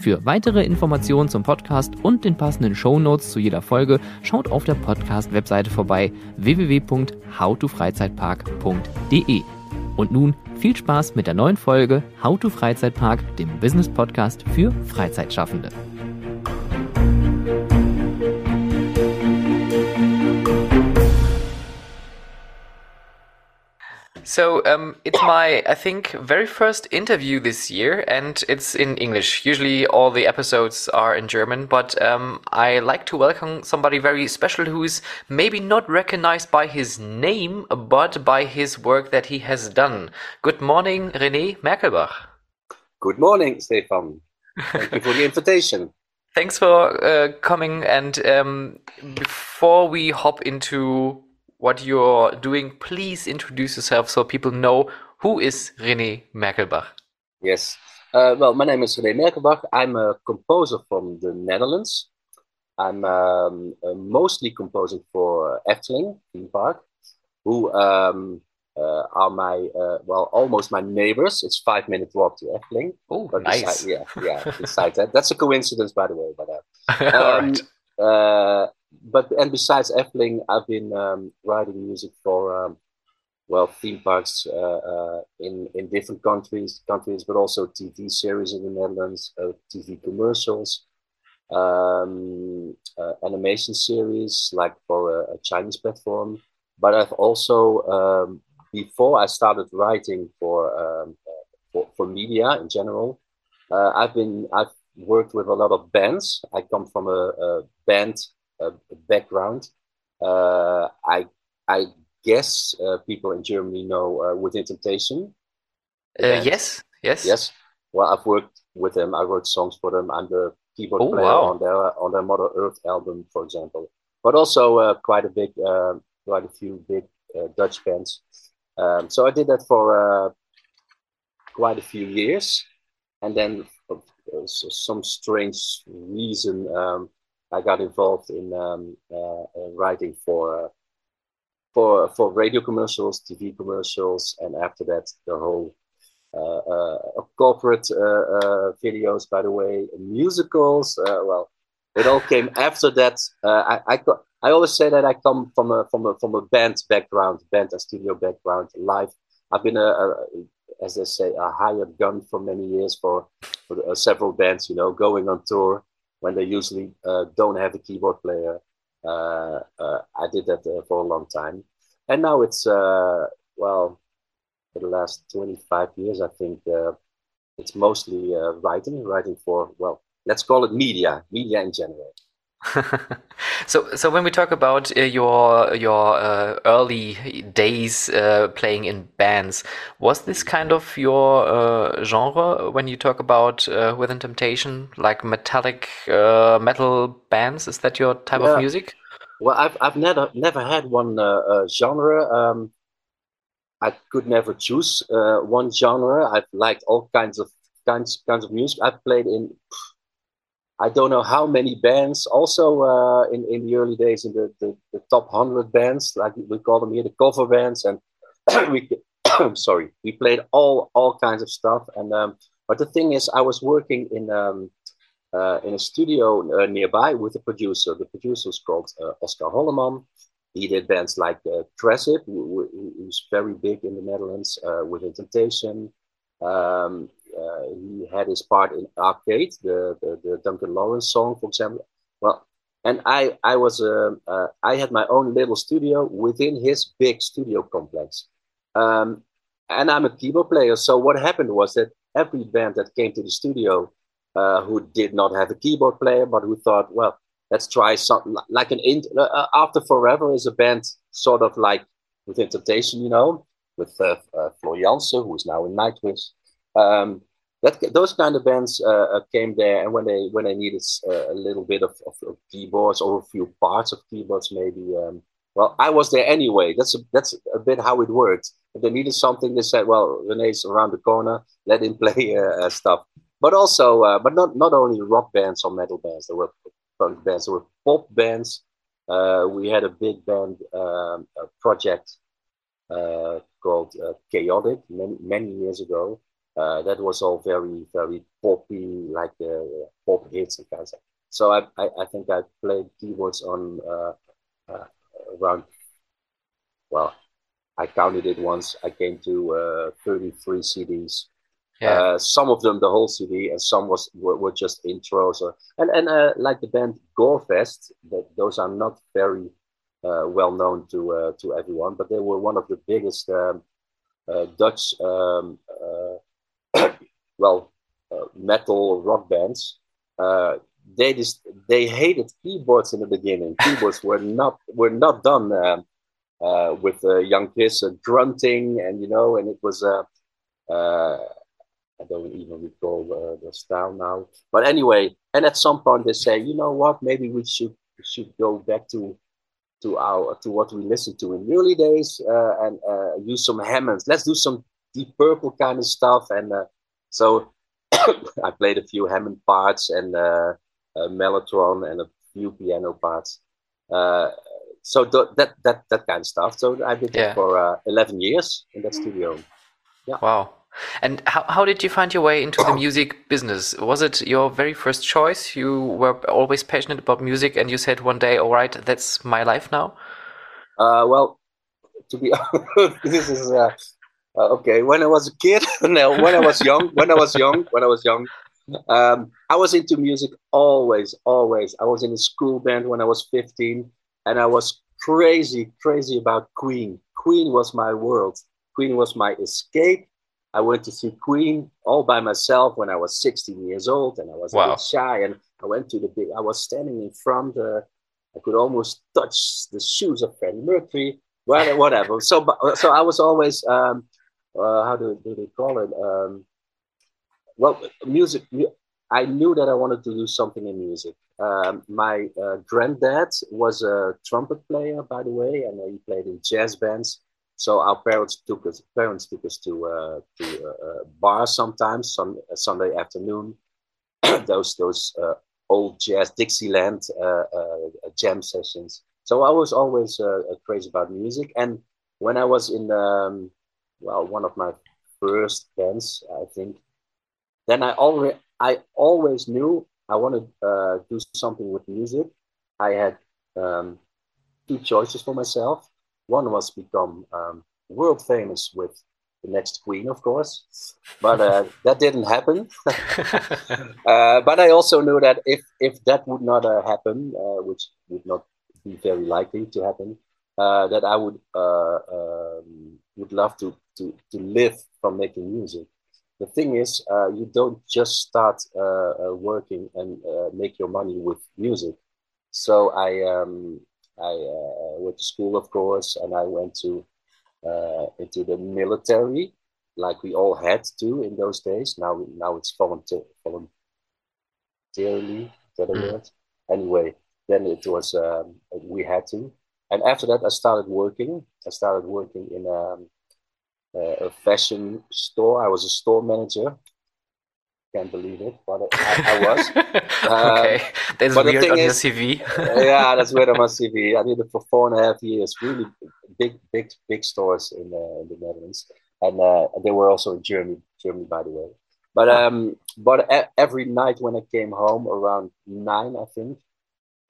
Für weitere Informationen zum Podcast und den passenden Show Notes zu jeder Folge schaut auf der Podcast-Webseite vorbei www.howtofreizeitpark.de. Und nun viel Spaß mit der neuen Folge How to Freizeitpark, dem Business Podcast für Freizeitschaffende. So um, it's my, I think, very first interview this year, and it's in English. Usually, all the episodes are in German, but um, I like to welcome somebody very special who is maybe not recognized by his name, but by his work that he has done. Good morning, René Merkelbach. Good morning, Stefan. Thank you for the invitation. Thanks for uh, coming. And um, before we hop into what you're doing, please introduce yourself so people know who is René Merkelbach. Yes. Uh, well, my name is René Merkelbach. I'm a composer from the Netherlands. I'm um, uh, mostly composing for Efteling theme park, who um, uh, are my uh, well almost my neighbors. It's five minute walk to Efteling. Oh, nice. Beside, yeah, yeah. Besides that, that's a coincidence, by the way. But uh, All right. uh, but and besides Efteling, I've been um, writing music for um, well theme parks uh, uh, in in different countries, countries, but also TV series in the Netherlands, uh, TV commercials, um, uh, animation series like for a, a, Chinese platform. But I've also um, before I started writing for um, for, for media in general, uh, I've been I've worked with a lot of bands. I come from a, a band background. Uh, I I guess uh, people in Germany know Within Temptation. yes, yes, yes. Well, I've worked with them. I wrote songs for them. I'm the keyboard oh, player wow. on their on their Mother Earth album, for example. But also quite a big, quite a few big Dutch bands. Um, so I did that for quite a few years, and then for some strange reason, um, I got involved in um, uh, uh, writing for uh, for for radio commercials, TV commercials, and after that the whole uh, uh, corporate uh, videos. By the way, musicals. well, it all came after that. I, I I always say that I come from a from a from a band background, band and studio background, live. I've been a, a as they say, a hired gun for many years for, for several bands. You know, going on tour when they usually uh, don't have a keyboard player. Uh, uh, I did that for a long time, and now it's well for the last 25 years. I think it's mostly writing, writing for well, let's call it media, media in general. so, so when we talk about uh, your your uh, early days uh, playing in bands, was this kind of your uh, genre when you talk about uh, Within Temptation, like metallic uh, metal bands? Is that your type yeah. of music? Well, I've I've never never had one genre. Um, I could never choose one genre. I've liked all kinds of kinds kinds of music. I've played in I don't know how many bands. Also, uh, in in the early days, in the, the, the, top hundred bands, like we call them here, the cover bands, and we sorry, we played all all kinds of stuff. And um, but the thing is, I was working in um, uh, in a studio uh, nearby with a producer. The producer was called uh, Oscar Holleman. He did bands like uh, Krezip, who, who's very big in the Netherlands, uh, Within Temptation. Um, he had his part in Arcade, the, the, the Duncan Lawrence song, for example. Well, and I I was uh, uh, I had my own little studio within his big studio complex, um, and I'm a keyboard player. So what happened was that every band that came to the studio uh, who did not have a keyboard player, but who thought, well, let's try something like an int- uh, uh, After Forever is a band sort of like Within Temptation, you know, with uh, uh, Floor Jansen, who is now in Nightwish. Um, that those kind of bands uh, uh came there, and when they when they needed uh, a little bit of, of, of, keyboards or a few parts of keyboards, maybe. Um, well, I was there anyway. That's a, that's a bit how it worked. If they needed something, they said, "Well, René's around the corner. Let him play uh, stuff." But also, uh, but not not only rock bands or metal bands. There were punk bands. There were pop bands. Uh, we had a big band um, a project called Chaotic many many years ago uh, that was all very very poppy, like uh, pop hits and kind of. So I, I, I think I played keyboards on uh, uh around. Well, I counted it once. I came to uh, 33 CDs. Yeah. Uh, some of them the whole CD, and some was were, were just intros. Or, and and like the band Gorefest, that those are not very well known to to everyone, but they were one of the biggest um, Dutch um, well, uh, metal rock bands, uh, they just they hated keyboards in the beginning. Keyboards were not were not done um, uh, with Jan-Chris grunting, and you know, and it was uh, I don't even recall uh, the style now. But anyway, and at some point they say, you know what, maybe we should should go back to to our to what we listened to in the early days uh, and uh, use some Hammonds. Let's do some Deep Purple kind of stuff and so I played a few Hammond parts and uh, a mellotron and a few piano parts. Uh, so th- that that that kind of stuff. So I did yeah. that for uh, eleven years in that studio. Yeah. Wow. And how, how did you find your way into the music business? Was it your very first choice? You were always passionate about music, and you said one day, "All right, that's my life now." Uh, well, to be honest, this is uh, uh, okay, when I was a kid, no, when I was young, when I was young, when I was young, um, I was into music always, always. I was in a school band when I was 15, and I was crazy, crazy about Queen. Queen was my world. Queen was my escape. I went to see Queen all by myself when I was 16 years old, and I was wow. a bit shy. And I went to the big. I was standing in front. Uh, I could almost touch the shoes of Freddie Mercury. Well, whatever. So, so I was always um, uh, how do, do they call it? Um, well, music. I knew that I wanted to do something in music. Um, my uh, granddad was a trumpet player, by the way, and he played in jazz bands. So our parents took us parents took us to uh, to uh, bars sometimes, some uh, Sunday afternoon. those those uh, old jazz Dixieland jam sessions. So I was always crazy about music, and when I was in um, well one of my first bands, I think. Then I already I always knew I wanted to uh, do something with music. I had um, two choices for myself. One was become um, world famous with the next Queen, of course, but uh, that didn't happen. uh, but I also knew that if if that would not uh, happen, uh, which would not be very likely to happen, uh, that I would uh, um, would love to to to live from making music. The thing is, uh, you don't just start uh, uh, working and uh, make your money with music. So I um, I went to school, of course, and I went to into the military, like we all had to in those days. Now now it's volunteer voluntarily. Is that a mm. word? Anyway, then it was um, we had to and after that, I started working. I started working in um, a, a fashion store. I was a store manager. Can't believe it, but I, I was. okay, uh, that's weird on is, your CV. yeah, that's weird on my CV. I did it for four and a half years. Really big, big, big stores in, uh, in the Netherlands, and uh, they were also in Germany. Germany, by the way. But um, but every night when I came home around nine, I think,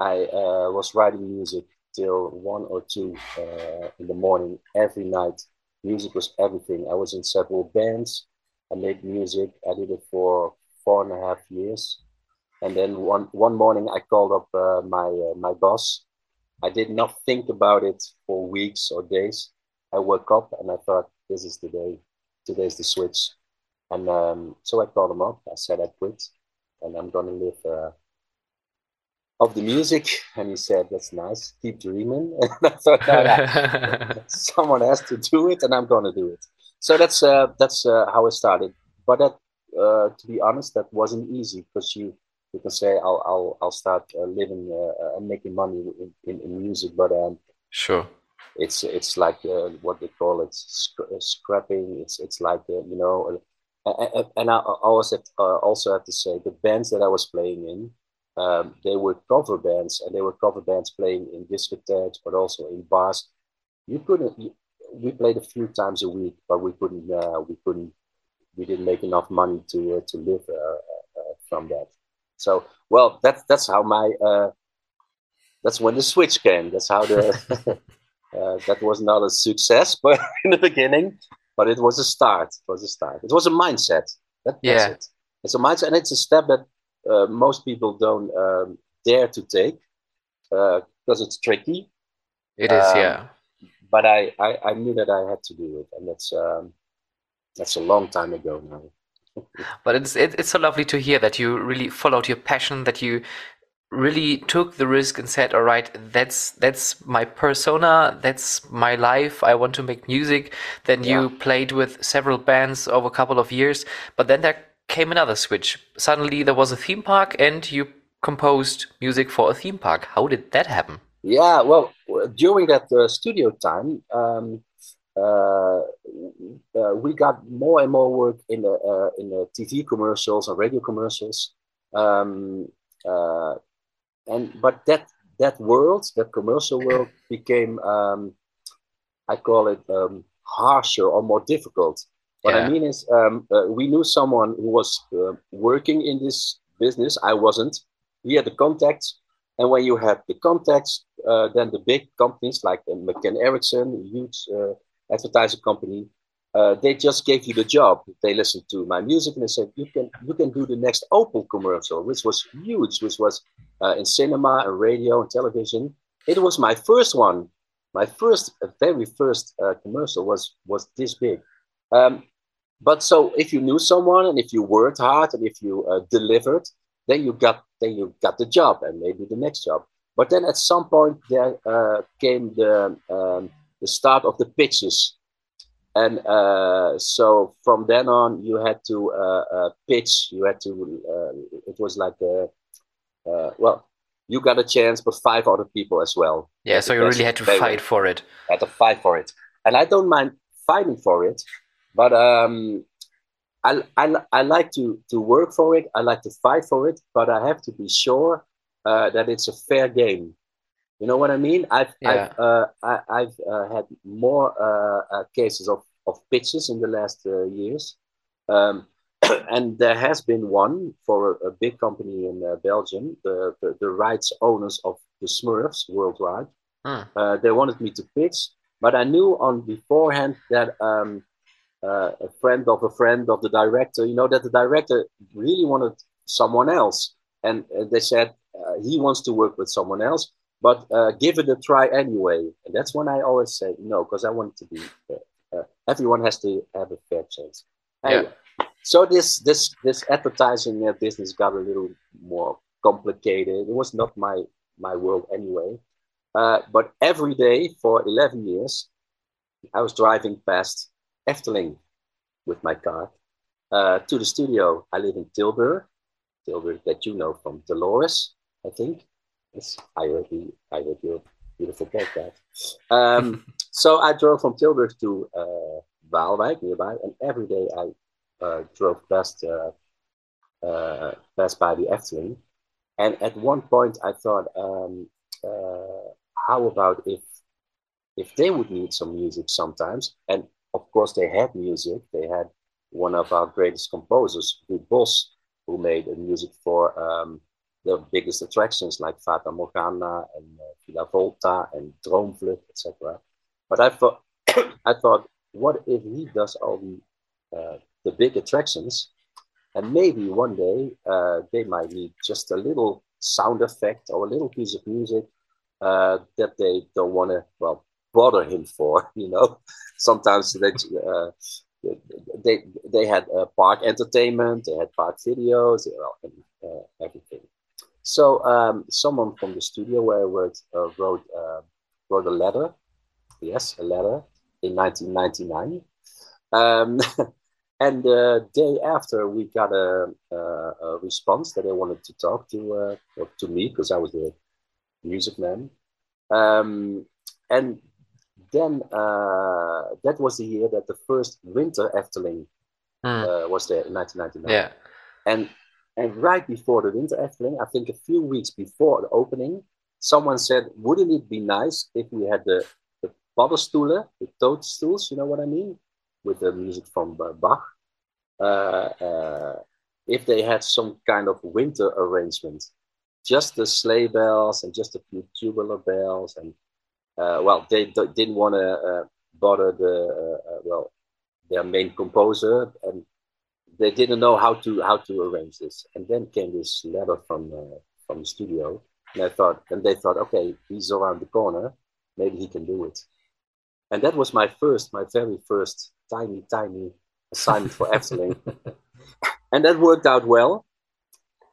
I uh, was writing music till one or two uh, in the morning every night. Music was everything. I was in several bands. I made music. I did it for four and a half years. And then one one morning, I called up uh, my uh, my boss. I did not think about it for weeks or days. I woke up and I thought, this is the day. Today's the switch. And um, so I called him up. I said I quit, and I'm gonna live uh, of the music. And he said, "That's nice. Keep dreaming." And I thought, no, someone has to do it, and I'm gonna do it. So that's uh, that's uh, how it started. But that, uh, to be honest, that wasn't easy because you you can say I'll I'll I'll start uh, living uh, and making money in, in, in music, but um, sure it's it's like uh, what they call it scrapping it's it's like uh, you know uh, and I also have, also have to say the bands that I was playing in um, they were cover bands and they were cover bands playing in discotheques but also in bars you couldn't you, we played a few times a week but we couldn't uh, we couldn't we didn't make enough money to uh, to live uh, from that so well that's that's how my that's when the switch came that's how the Uh, that was not a success, but in the beginning, but it was a start. It was a start. It was a mindset. That, yeah. It. It's a mindset, and it's a step that uh, most people don't um, dare to take because uh, it's tricky. It is, um, yeah. But I, I, I, knew that I had to do it, and that's um, that's a long time ago now. but it's it, it's so lovely to hear that you really followed your passion, that you really took the risk and said all right that's that's my persona that's my life i want to make music then yeah. you played with several bands over a couple of years but then there came another switch suddenly there was a theme park and you composed music for a theme park how did that happen yeah well during that uh, studio time um, uh, uh, we got more and more work in the uh, in the TV commercials and radio commercials. Um, uh, and but that that world, that commercial world, became um, I call it um, harsher or more difficult. What yeah. I mean is, um, uh, we knew someone who was uh, working in this business. I wasn't. He had the contacts, and when you have the contacts, uh, then the big companies like uh, McCann Erickson, huge uh, advertising company, uh, they just gave you the job. They listened to my music and they said, "You can you can do the next Opel commercial," which was huge, which was uh, in cinema and radio and television. It was my first one. My first, very first uh, commercial was was this big. Um, but so if you knew someone and if you worked hard and if you uh, delivered, then you got then you got the job and maybe the next job. But then at some point there uh, came the um, the start of the pitches. And uh, so from then on you had to uh, uh, pitch. You had to uh, it was like a, uh, well you got a chance but five other people as well. Yeah so you really had to fight for it. had to fight for it. And i don't mind fighting for it but um, I, I, I like to, to work for it i like to fight for it but i have to be sure uh, that it's a fair game you know what I mean? I've yeah. I've, uh, I, have uh, had more uh, uh, cases of, of pitches in the last uh, years, um, and there has been one for a, a big company in uh, Belgium, the, the, the rights owners of the Smurfs worldwide. Hmm. they wanted me to pitch, but I knew on beforehand that um, a friend of a friend of the director, you know, that the director really wanted someone else, and they said he wants to work with someone else but uh, give it a try anyway. And that's when I always say no, because I want to be. Uh, everyone has to have a fair chance. Anyway, yeah. So this this this advertising uh, business got a little more complicated. It was not my my world anyway. Uh, but every day for 11 years, I was driving past Efteling with my car uh, to the studio. I live in Tilburg, Tilburg that you know from Dolores, I think. Yes, I heard you. I your beautiful podcast. Um, so I drove from Tilburg to uh, Waalwijk nearby, and every day I uh, drove past uh, uh, past by the Efteling. And at one point, I thought, um, uh, how about if if they would need some music sometimes? And of course, they had music. They had one of our greatest composers, Ruud Bos, who made music for um, the biggest attractions like Fata Morgana and uh, Volta and Droomvlucht, etc. But I thought, I thought, what if he does all the uh, the big attractions, and maybe one day uh, they might need just a little sound effect or a little piece of music uh, that they don't want to well bother him for. You know, sometimes they uh, they they had uh, park entertainment, they had park videos, and, uh, everything. So um, someone from the studio where I worked uh, wrote uh, wrote a letter, yes, a letter in 1999. Um, and the day after, we got a, a, a, response that they wanted to talk to uh, to me because I was the music man. Um, and then uh, that was the year that the first winter Efteling mm. uh, was there in 1999. Yeah. And and right before the winter Efteling, I think a few weeks before the opening, someone said, "Wouldn't it be nice if we had the the paddenstoelen, the toadstools? You know what I mean, with the music from uh, Bach? Uh, uh, if they had some kind of winter arrangement, just the sleigh bells and just a few tubular bells and." Uh, well, they, they didn't want to uh, bother the uh, uh, well their main composer, and they didn't know how to how to arrange this. And then came this letter from uh, from the studio, and I thought, and they thought, okay, he's around the corner, maybe he can do it. And that was my first, my very first tiny, tiny assignment for Efteling, and that worked out well.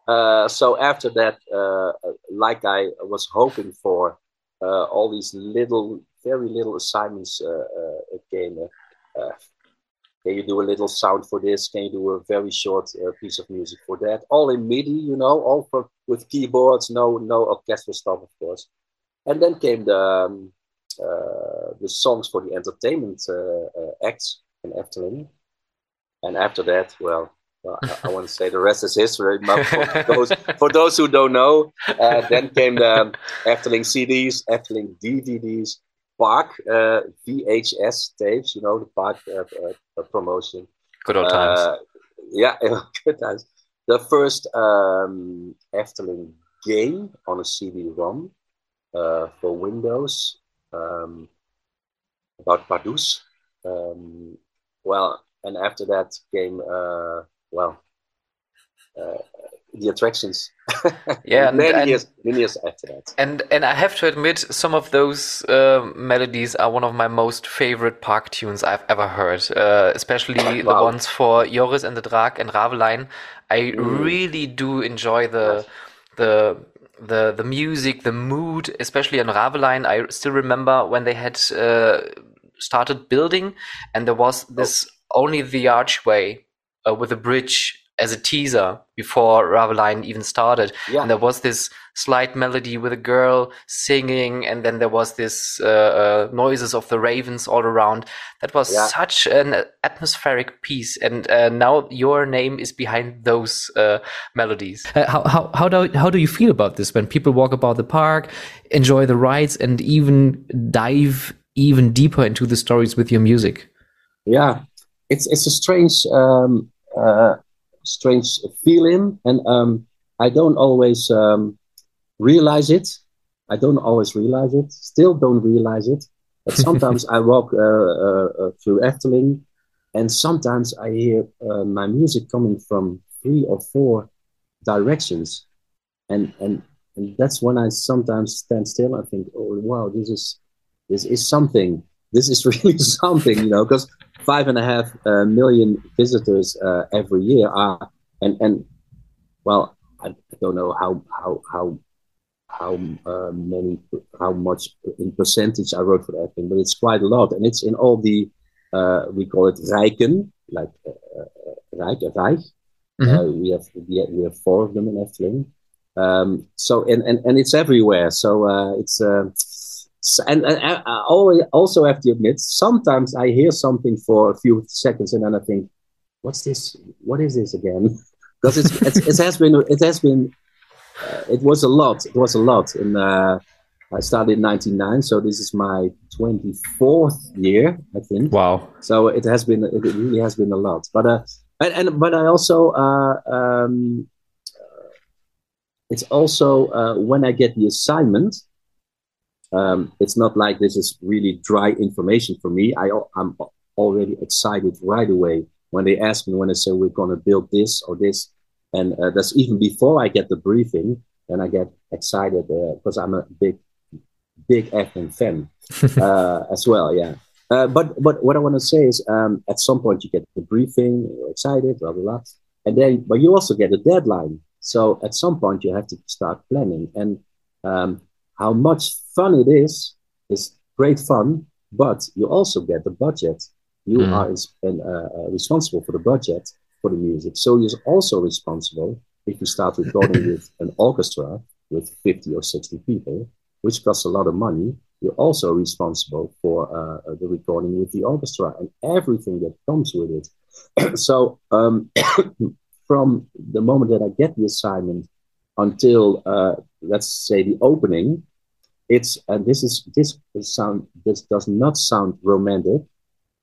Uh, so after that, uh, like I was hoping for, all these little, very little assignments uh, uh, came. can you do a little sound for this? Can you do a very short piece of music for that? All in MIDI, you know, all for, with keyboards, no no orchestral stuff, of course. And then came the um, the songs for the entertainment acts in Efteling. And after that, well, well, I, I want to say the rest is history. But for those, for those who don't know, uh, then came the Efteling CDs, Efteling DVDs, Park uh, VHS tapes. You know the Park uh, uh promotion. Good old times. Uh, yeah, good times. The first um, Efteling game on a CD-ROM uh, for Windows um, about Pardoes. Um, well, and after that came well, uh, the attractions. yeah, many and, years, many years after that. And and I have to admit, some of those uh, melodies are one of my most favorite park tunes I've ever heard. Uh, especially wow. the ones for Joris and the Draak and Raveleijn. I mm. really do enjoy the the the the music, the mood, especially on Raveleijn. I still remember when they had uh, started building, and there was oh. this oh. only the archway uh, with a bridge as a teaser before Raveleijn even started. Yeah. And there was this slight melody with a girl singing, and then there was this uh, uh, noises of the ravens all around. That was yeah. such an atmospheric piece. And uh, now your name is behind those uh, melodies. Uh, how, how, how, do, how do you feel about this when people walk about the park, enjoy the rides, and even dive even deeper into the stories with your music? Yeah, it's, it's a strange. Um uh, strange feeling, and um, I don't always um, realize it. I don't always realize it. Still don't realize it. But sometimes I walk uh, uh, uh, through Efteling, and sometimes I hear uh, my music coming from three or four directions, and and and that's when I sometimes stand still. I think, oh wow, this is this is something. This is really something, you know, because five and a half uh, million visitors uh, every year are, and and well, I, don't know how how how how uh, many how much in percentage I wrote for that thing, but it's quite a lot, and it's in all the uh, we call it Rijken, like uh, uh Rijk, Rijk. Mm -hmm. we have we have four of them in Efteling. Um, so and, and and it's everywhere. So it's and, and I always also have to admit, sometimes I hear something for a few seconds and then I think, what's this? What is this again? Because it's, it's, it has been, it has been, uh, it was a lot. It was a lot. And uh, I started in 99, so this is my 24th year, I think. Wow. So it has been, it really has been a lot. But, uh, and, and but I also, uh, um, it's also uh, when I get the assignment, um, it's not like this is really dry information for me. I, I'm already excited right away when they ask me when they say we're going to build this or this, and uh, that's even before I get the briefing, and I get excited because uh, I'm a big, big F1 fan uh, as well. Yeah. Uh, but but what I want to say is, um, at some point you get the briefing, you're excited, blah blah blah, and then but you also get a deadline. So at some point you have to start planning, and um, how much fun it is is great fun, but you also get the budget. You mm. are uh, uh, responsible for the budget for the music, so you're also responsible if you start recording with an orchestra with 50 or 60 people, which costs a lot of money you're also responsible for uh, uh, the recording with the orchestra and everything that comes with it. so um, from the moment that I get the assignment until uh, let's say the opening, it's and this is this sound this does not sound romantic,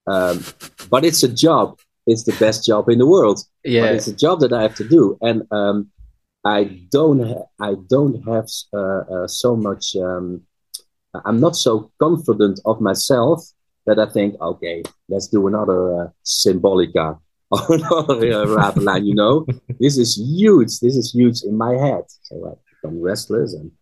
um, but it's a job. It's the best job in the world. Yeah, but it's a job that I have to do, and um, I don't ha- I don't have uh, uh, so much. Um, I'm not so confident of myself that I think, okay, let's do another uh, Symbolica or another uh, You know, this is huge. This is huge in my head. So I become restless and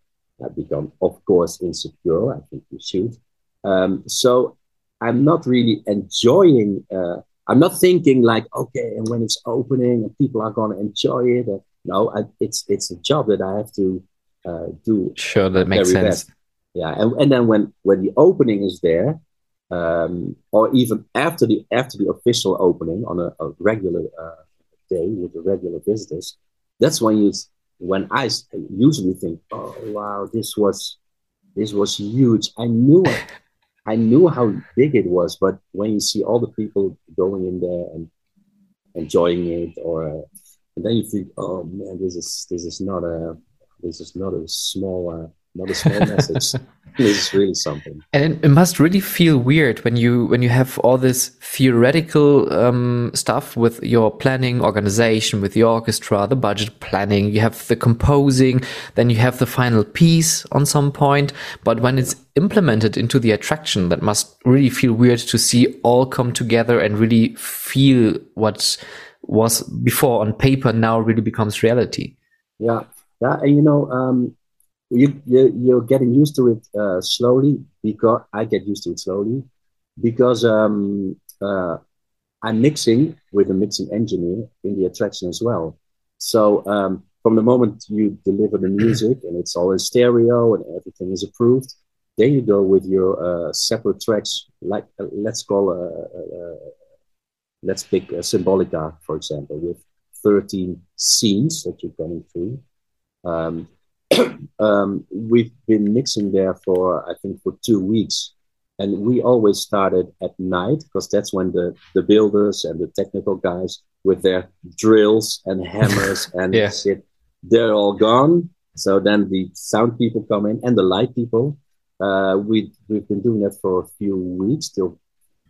I become, of course, insecure. I think you should. Um, so I'm not really enjoying. Uh, I'm not thinking like, okay, and when it's opening and people are going to enjoy it. Uh, no, I, it's it's a job that I have to uh, do. Sure, that makes sense. Best yeah and, and then when when the opening is there um, or even after the after the official opening on a, a regular uh, day with the regular visitors that's when you when i usually think oh wow this was this was huge. I knew i knew how big it was but when you see all the people going in there and enjoying it or and then you think oh man this is this is not a this is not a small uh, not a small message. This is really something. And it must really feel weird when you when you have all this theoretical um, stuff with your planning, organization, with the orchestra, the budget planning. You have the composing, then you have the final piece on some point. But when it's implemented into the attraction, that must really feel weird to see all come together and really feel what was before on paper now really becomes reality. Yeah, yeah, and you know. Um, you, you you're getting used to it uh, slowly because I get used to it slowly because um, uh, I'm mixing with a mixing engineer in the attraction as well. So um, from the moment you deliver the music and it's all in stereo and everything is approved, then you go with your uh, separate tracks. Like uh, let's call a, a, a let's pick a Symbolica for example with 13 scenes that you're going through. Um, um, we've been mixing there for I think for two weeks, and we always started at night because that's when the the builders and the technical guys with their drills and hammers and yeah. shit they're all gone. So then the sound people come in and the light people. Uh, we we've been doing that for a few weeks till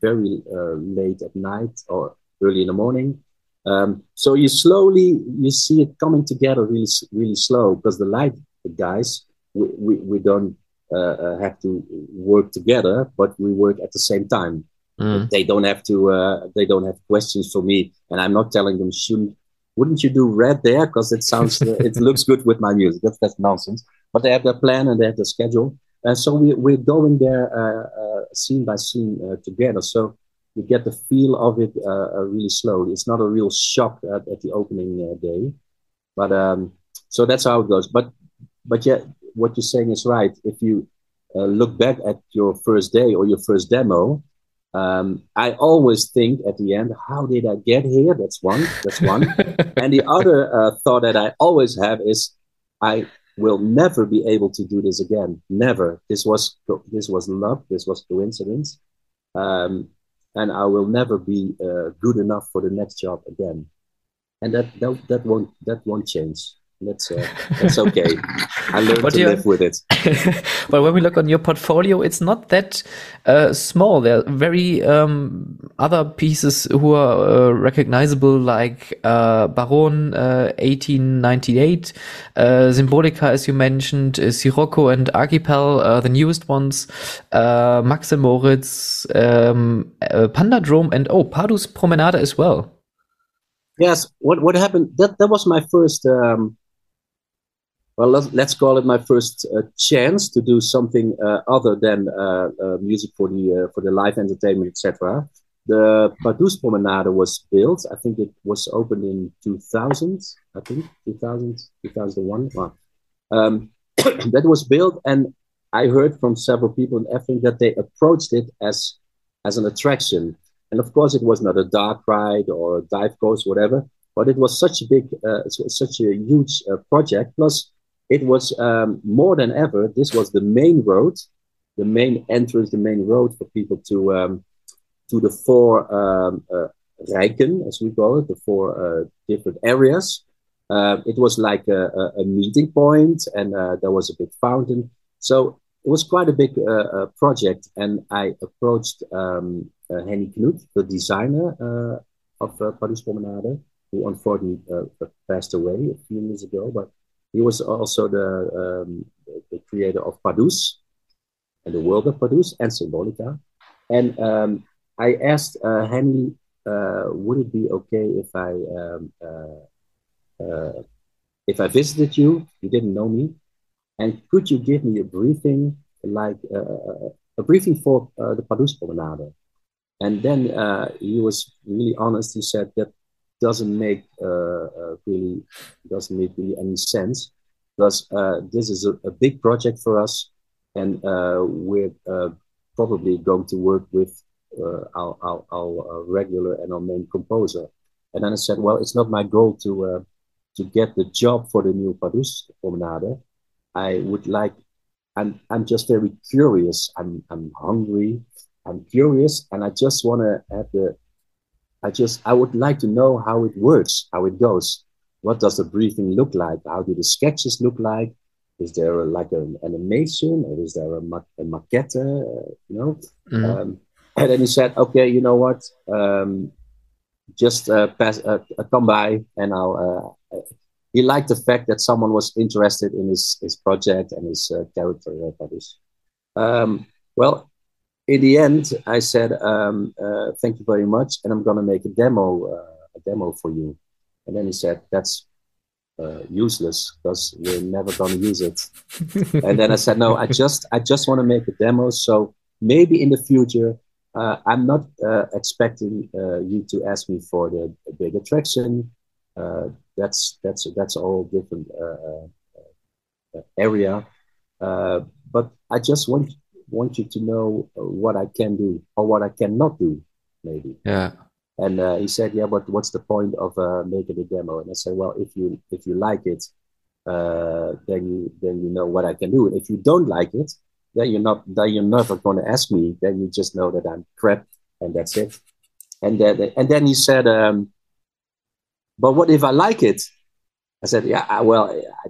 very uh, late at night or early in the morning. Um, so you slowly you see it coming together really really slow because the light guys, we, we, we don't uh, uh, have to work together, but we work at the same time. Mm. They don't have to. Uh, they don't have questions for me, and I'm not telling them shouldn't. Wouldn't you do red there? Because it sounds, it looks good with my music. That's that's nonsense. But they have their plan and they have their schedule, and so we we're going there uh, uh, scene by scene together. So you get the feel of it really slowly. It's not a real shock at, at the opening day, but um, so that's how it goes. But but yet what you're saying is right. If you uh, look back at your first day or your first demo, um, I always think at the end, how did I get here? That's one. That's one. and the other uh, thought that I always have is, I will never be able to do this again. Never. This was this was luck. This was coincidence, um, and I will never be uh, good enough for the next job again. And that that, that won't that won't change. That's uh, that's okay. I learned but to live with it. but when we look on your portfolio, it's not that uh, small. There are very um, other pieces who are uh, recognizable, like uh, Baron 1898, uh, uh, Symbolica, as you mentioned, Sirocco and Archipel, the newest ones, Max and Moritz, um, Pandadroom, and oh, Pardoes Promenade as well. Yes, what what happened? That that was my first. Um, well, let's, call it my first uh, chance to do something uh, other than uh, uh music for the uh, for the live entertainment, etc. The Pardoes Promenade was built. I think it was opened in 2000. I think 2000, 2001. Um, that was built, and I heard from several people in Efteling that they approached it as as an attraction. And of course, it was not a dark ride or a dive coaster, whatever. But it was such a big, uh, such a huge uh, project. Plus, it was um, more than ever. This was the main road, the main entrance, the main road for people to um, to the four um, uh, Rijken, as we call it, the four uh, different areas. Uh, it was like a, a, a meeting point, and uh, there was a big fountain. So it was quite a big uh, uh, project, and I approached um, Henny Knoet, the designer of uh, Pardoes Promenade, who unfortunately passed away a few years ago, but he was also the, um, the creator of Pardoes and the world of Pardoes and Symbolica. And um, I asked uh, Henny, would it be okay if I um, if I visited you? You didn't know me, and could you give me a briefing, like uh, uh a briefing for uh, the Pardoes Promenade? And then uh, he was really honest. He said that doesn't make uh, uh, really doesn't make really any sense because uh, this is a, a, big project for us, and uh, we're uh, probably going to work with our, our, our, regular and our main composer. And then I said, well, it's not my goal to to get the job for the new Pardoes Promenade. I would like, I'm, I'm just very curious. I'm, I'm hungry. I'm curious. And I just want to have the, I just, I would like to know how it works, how it goes. What does the briefing look like? How do the sketches look like? Is there a, like an animation or is there a, ma- a maquette? Uh, you know? Mm-hmm. Um, and then he said, okay, you know what? Um, just uh, pass, uh, come by and I'll uh, he liked the fact that someone was interested in his, his project and his uh, character uh, Um, well, in the end, I said, um, uh, "Thank you very much," and I'm going to make a demo, uh, a demo for you. And then he said, "That's uh, useless because we're never going to use it." and then I said, "No, I just, I just want to make a demo. So maybe in the future, uh, I'm not uh, expecting uh, you to ask me for the big attraction. Uh, that's that's that's all different uh, uh, area. but I just want want you to know what I can do or what I cannot do, maybe. Yeah. And uh, he said, "Yeah, but what's the point of uh, making a demo?" And I said, "Well, if you if you like it, uh, then you then you know what I can do. And if you don't like it, then you're not then you're never going to ask me. Then you just know that I'm crap, and that's it." And then and then he said, um, but what if I like it? I said, yeah, well, I,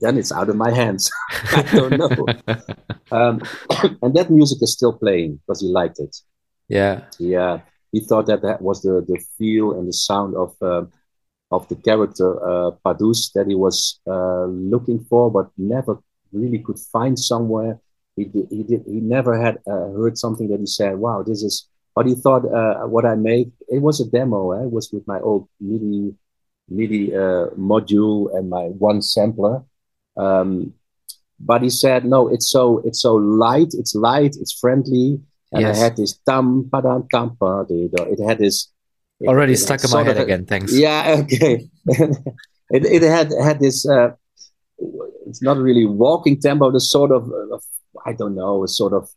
then it's out of my hands. I don't know. um, and that music is still playing because he liked it. Yeah. Yeah. He thought that that was the, the feel and the sound of uh, of the character uh, Pardoes that he was uh, looking for, but never really could find somewhere. He did, he did he never had uh, heard something that he said, "Wow, this is but he thought uh, what I made, it was a demo. Eh? It was with my old MIDI MIDI uh, module and my one sampler. Um, but he said, no, it's so it's so light, it's light, it's friendly. And yes. I had this tam padam tampa. It had this already it, stuck in my head again. Thanks. Yeah, okay. it, it had had this. Uh, it's not really walking tempo. The sort of, uh, I don't know, a sort of.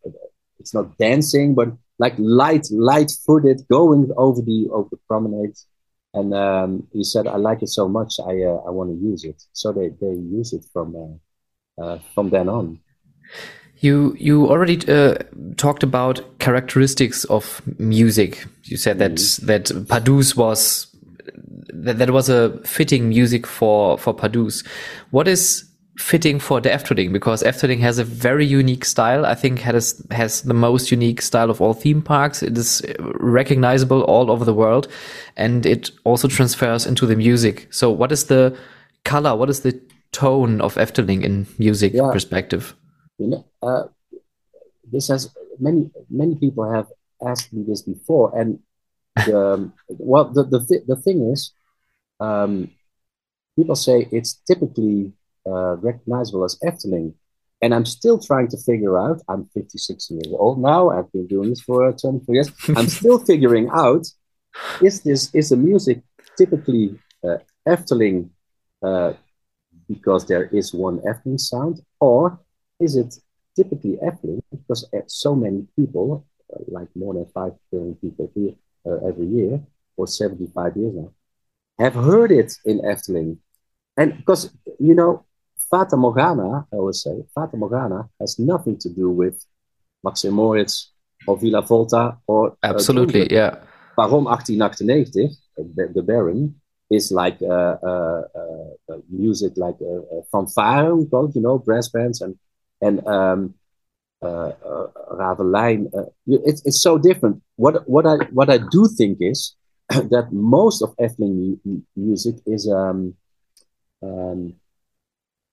It's not dancing, but like light, light-footed, going over the over the promenade. And um, he said, "I like it so much, I uh, I want to use it." So they they use it from uh, uh, from then on. You you already uh, talked about characteristics of music. You said that mm. that Pardoes was that that was a fitting music for for Pardoes. What is fitting for the Efteling because Efteling has a very unique style. I think has has the most unique style of all theme parks. It is recognizable all over the world, and it also transfers into the music. So, what is the color? What is the tone of Efteling in music yeah. perspective? You know, uh, this has many many people have asked me this before, and um, well, the, the the thing is, um, people say it's typically uh, recognizable as Efteling, and I'm still trying to figure out. I'm 56 years old now. I've been doing this for 24 years. I'm still figuring out: is this is the music typically uh, Efteling uh, because there is one Efteling sound, or is it typically Efteling because so many people, uh, like more than five billion people here uh, every year for 75 years now, have heard it in Efteling. And because, you know, Fata Morgana, I would say, Fata Morgana has nothing to do with Maxim Moritz or Villa Volta or. Uh, Absolutely, uh, yeah. Baron 1898, the, the Baron, is like uh, uh, uh, music like uh, fanfare, we call it, you know, brass bands and and um, Raveleijn. it's it's so different. What what I what I do think is that most of Efteling music is um, um,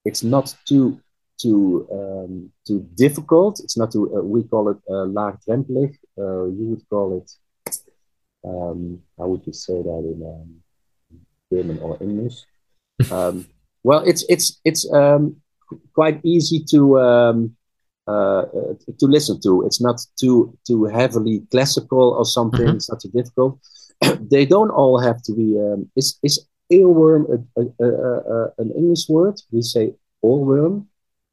it's not too too um, too difficult. It's not too. Uh, we call it uh, laagdrempelig. Uh, you would call it. Um, how would you say that in um, German or English? um, well, it's it's it's um, quite easy to um, uh, uh, to listen to. It's not too too heavily classical or something. Mm-hmm. It's not too difficult. they don't all have to be. Um, is is earworm a, a, a, an English word? We say oorworm.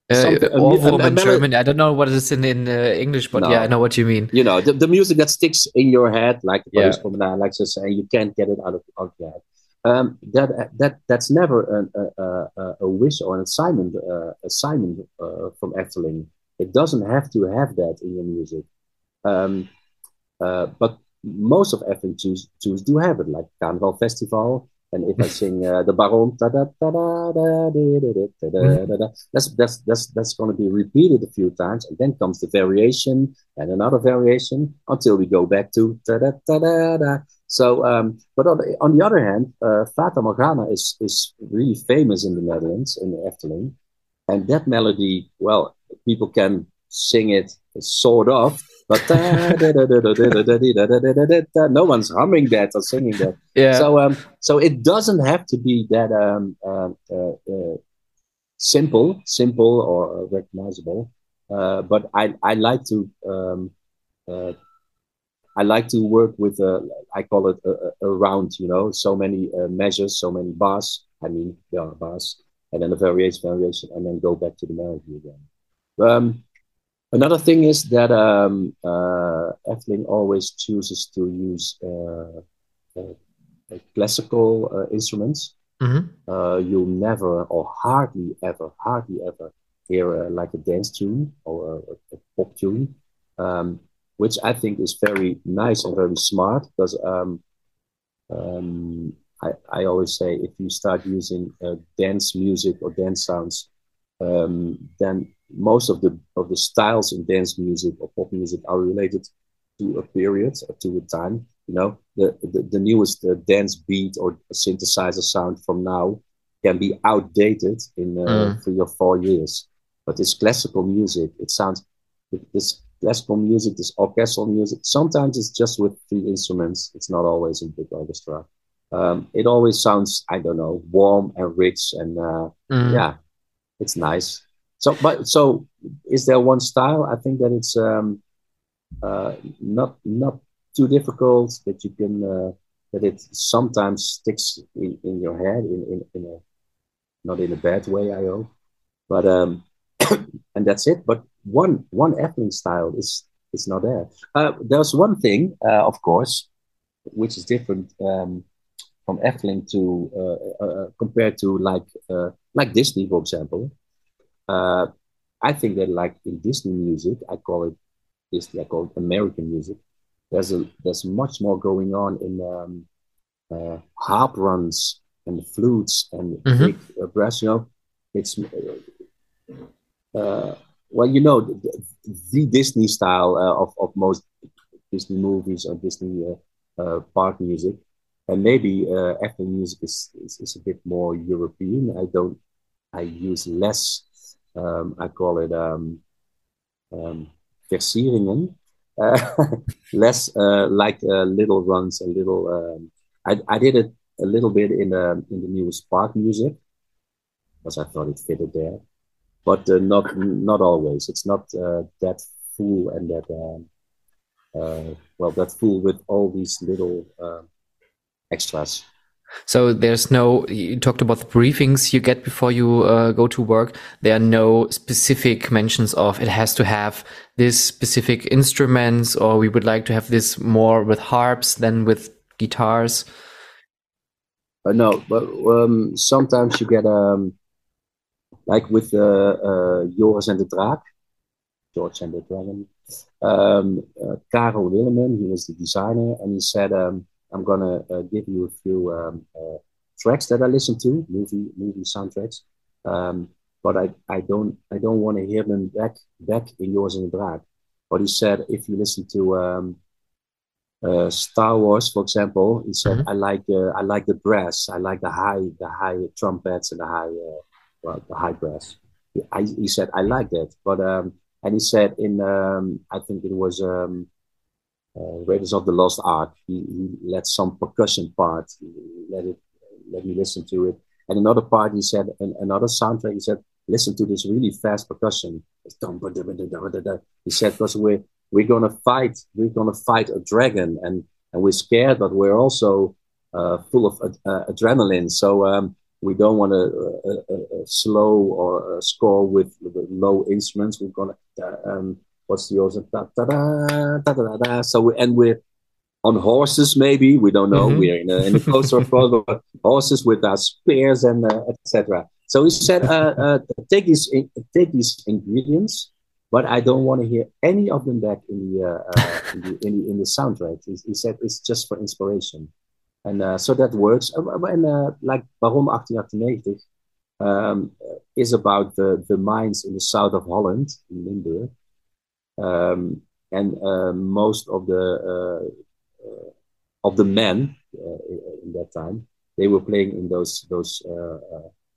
Uh, Ohrwurm in German. I don't know what it is in in uh, English, but no. yeah, I know what you mean. You know the, the music that sticks in your head, like yeah. like to say, you can't get it out of, out of your head. Um, that that that's never an, a, a, a, wish or an assignment uh, assignment uh, from Efteling. It doesn't have to have that in your music. Um, uh, but most of Efteling tunes, tunes do have it, like Carnival Festival. And if I sing uh, the Baron, that's that's that's that's going to be repeated a few times, and then comes the variation and another variation until we go back to da. So, um, but on the, on the other hand, uh, Fata Morgana is is really famous in the Netherlands in the Efteling, and that melody, well, people can sing it sort of, no one's humming that or singing that. Yeah. So um, so it doesn't have to be that um, uh, uh, uh, simple, simple or recognizable. Uh, but I I like to um, uh, I like to work with uh, I call it a, a, round. You know, so many uh, measures, so many bars. I mean, there are bars, and then a variation, variation, and then go back to the melody again. Um, Another thing is that um, uh, Efteling always chooses to use uh, uh, classical uh, instruments. Mm-hmm. Uh, you'll never, or hardly ever, hardly ever hear uh, like a dance tune or a, a pop tune, um, which I think is very nice and very smart because um, um, I, I always say if you start using dance music or dance sounds, um, then most of the of the styles in dance music or pop music are related to a period or to a time. You know, the the, the newest uh, dance beat or synthesizer sound from now can be outdated in uh, mm. three or four years. But this classical music, it sounds this classical music, this orchestral music. Sometimes it's just with three instruments. It's not always in big orchestra. Um, it always sounds, I don't know, warm and rich, and uh, mm. yeah, it's nice. So, but so is there one style? I think that it's um, uh, not not too difficult that you can uh, that it sometimes sticks in, in your head in, in, in a not in a bad way, I hope. But um, and that's it. But one one Efteling style is is not there. Uh, there's one thing, uh, of course, which is different um, from Efteling to uh, uh, uh compared to like uh, like Disney, for example uh, I think that like in Disney music, I call it Disney, I call it American music. There's a there's much more going on in um, uh, harp runs and flutes and mm-hmm. big uh, brass. You know, it's uh, well, you know, the, the Disney style uh, of of most Disney movies or Disney uh, park music, and maybe uh, Efteling music is, is, is a bit more European. I don't. I use less um, I call it um, um, versieringen. less like little runs a little. Um, I, I did it a little bit in the in the new Spark music because I thought it fitted there, but uh, not not always. It's not uh, that full and that um, uh, well that full with all these little um, extras. So there's no. You talked about the briefings you get before you uh, go to work. There are no specific mentions of it has to have this specific instruments, or we would like to have this more with harps than with guitars. Uh, no, but um, sometimes you get um, like with uh, uh, Joris and the Draak, George and the Dragon. Um, uh, Karel Willemen, he was the designer, and he said, um, "I'm gonna uh, give you a few um, uh, tracks that I listen to, movie movie soundtracks, um, but I, I don't I don't want to hear them back back in Joris and the Draak." But he said, if you listen to um, uh, Star Wars, for example, he said, mm-hmm. "I like uh, I like the brass, I like the high the high trumpets and the high uh, well, the high brass." He, I, he said, "I like that," but um, and he said in um, I think it was um, uh, Raiders of the Lost Ark, he, he let some percussion part, let it let me listen to it, and another part he said, and another soundtrack he said, listen to this really fast percussion. He said because we're we're gonna fight we're gonna fight a dragon and and we're scared but we're also uh, full of uh, adrenaline. So um, we don't want to slow or score with, with, low instruments. We're gonna uh, um, what's the other da, da, da, da, da, da. so we, end we're on horses maybe we don't know mm-hmm. we're in a, in a coaster of course horses with our spears and uh, etc so he said uh, uh, take these take these ingredients but I don't want to hear any of them back in the uh, uh, in, the, in, the, in the soundtrack. He, he, said it's just for inspiration, and uh, so that works. And uh, like Baron 1898 um, is about the the mines in the south of Holland, in Limburg, um, and uh, most of the uh, of the men in that time they were playing in those those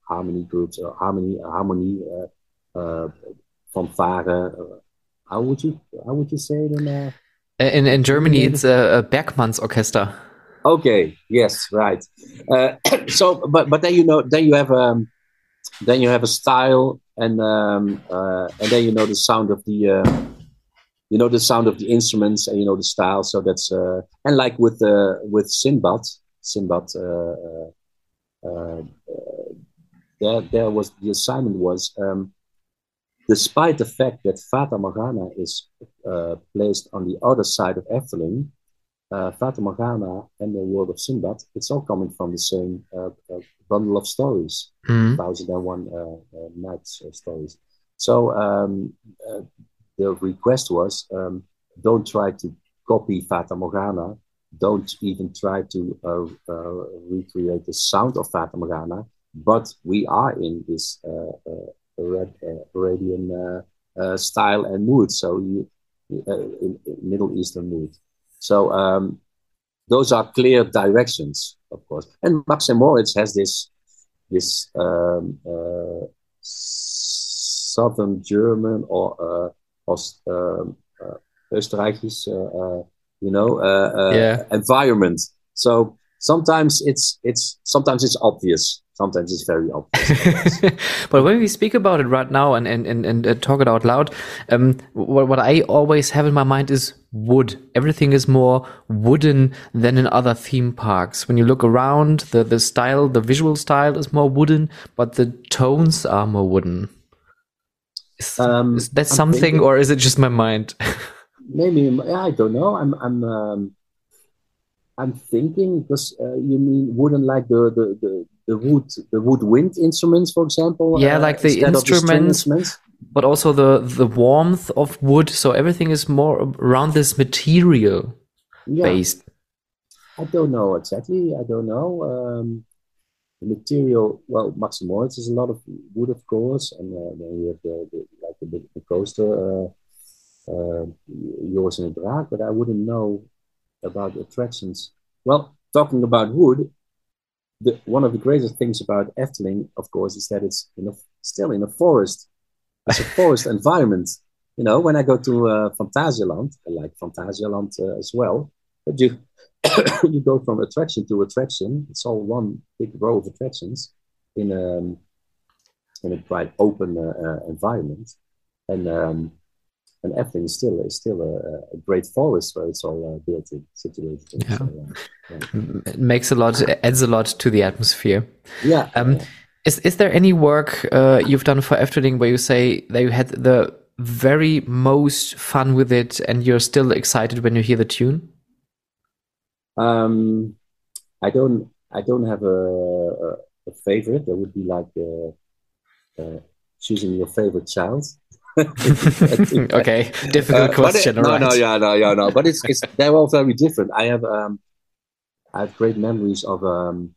harmony groups or harmony harmony fanfare. Uh, how would you how would you say it in uh, in in Germany? It's a, a Bergmannsorchester. Okay. Yes. Right. Uh, so, but but then you know then you have um then you have a style and um uh, and then you know the sound of the uh, you know the sound of the instruments and you know the style. So that's uh, and like with uh, with Sinbad, Sinbad. Uh, uh, uh, there, there was the assignment was um, despite the fact that Fata Morgana is uh, placed on the other side of Efteling, uh, Fata Morgana and the world of Sinbad, it's all coming from the same uh, uh bundle of stories, mm. 1001 uh, uh, Nights stories. So um, the request was um, don't try to copy Fata Morgana, don't even try to recreate the sound of Fata Morgana, but we are in this red, Arabian uh, uh, style and mood. So you, uh, in, in Middle Eastern mood. So um, those are clear directions, of course. And Max and Moritz has this this um, uh, southern German or uh, Ost, um, uh, Österreichisch, you know, yeah. environment. So sometimes it's it's sometimes it's obvious sometimes it's very obvious. but when we speak about it right now and and and, and uh, talk it out loud, um, what what I always have in my mind is wood. Everything is more wooden than in other theme parks. When you look around, the the style, the visual style is more wooden, but the tones are more wooden. Is, um, is that something, thinking, or is it just my mind? maybe I don't know. I'm I'm. Um, I'm thinking because uh, you mean wooden like the, the, the, the wood the woodwind instruments, for example. Yeah, uh, like the instruments, the but also the the warmth of wood. So everything is more around this material yeah. based. I don't know exactly. I don't know. Um, the material, well, Max Moritz is a lot of wood, of course, and uh, then you have the, the like the, the coaster, uh, uh, and the Draak, but I wouldn't know about attractions. Well, talking about wood, the, one of the greatest things about Efteling, of course, is that it's in a, still in a forest. It's a forest environment. you know, when I go to uh, Phantasialand, I like Phantasialand uh, as well. But you you go from attraction to attraction. It's all one big row of attractions in a in a quite open uh, uh environment, and um, and everything is still is still a, a great forest where it's all uh, built in, situated. Yeah. So, uh, yeah. It makes a lot, adds a lot to the atmosphere. Yeah. Um, yeah. Is is there any work uh, you've done for Efteling where you say that you had the very most fun with it, and you're still excited when you hear the tune? Um, I don't. I don't have a, a, a favorite. That would be like uh, uh, choosing your favorite child. okay, difficult uh, question. It, no, right. no, yeah, no, yeah, no. But it's, it's they're all very different. I have um, I have great memories of um,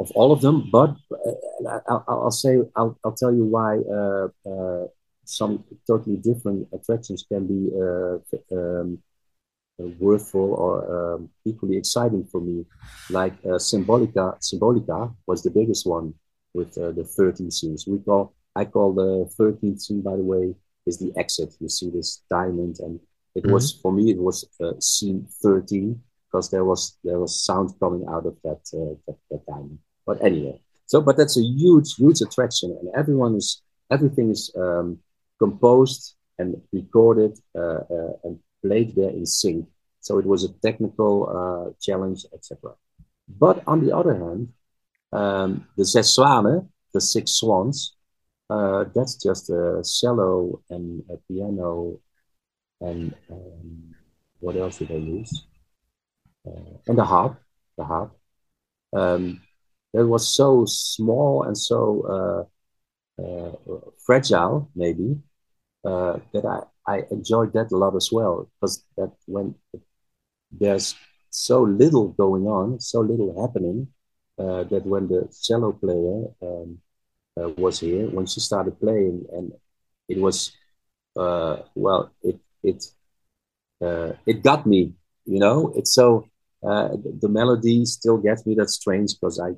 of all of them. But uh, I'll, I'll, say I'll, I'll tell you why uh, uh, some totally different attractions can be uh, um, worthful or um, equally exciting for me. Like uh, Symbolica, Symbolica was the biggest one with uh, the 13 scenes. We call I call the 13th scene, by the way, is the exit. You see this diamond, and it mm-hmm. was for me it was uh, scene 13 because there was there was sound coming out of that, uh, that, that diamond. But anyway, so but that's a huge huge attraction, and everyone is everything is um, composed and recorded uh, uh and played there in sync. So it was a technical uh, challenge, etc. But on the other hand, um, the Zes Zwanen, the Six Swans, uh, that's just a cello and a piano and um, what else did I use? Uh, and the harp, the harp. Um, that was so small and so uh, uh fragile, maybe, uh, that I, I enjoyed that a lot as well. Because that when there's so little going on, so little happening, uh, that when the cello player um, uh, was here when she started playing, and it was uh, well, it it uh, it got me, you know. It's so uh, the, melody still gets me. That's strange because I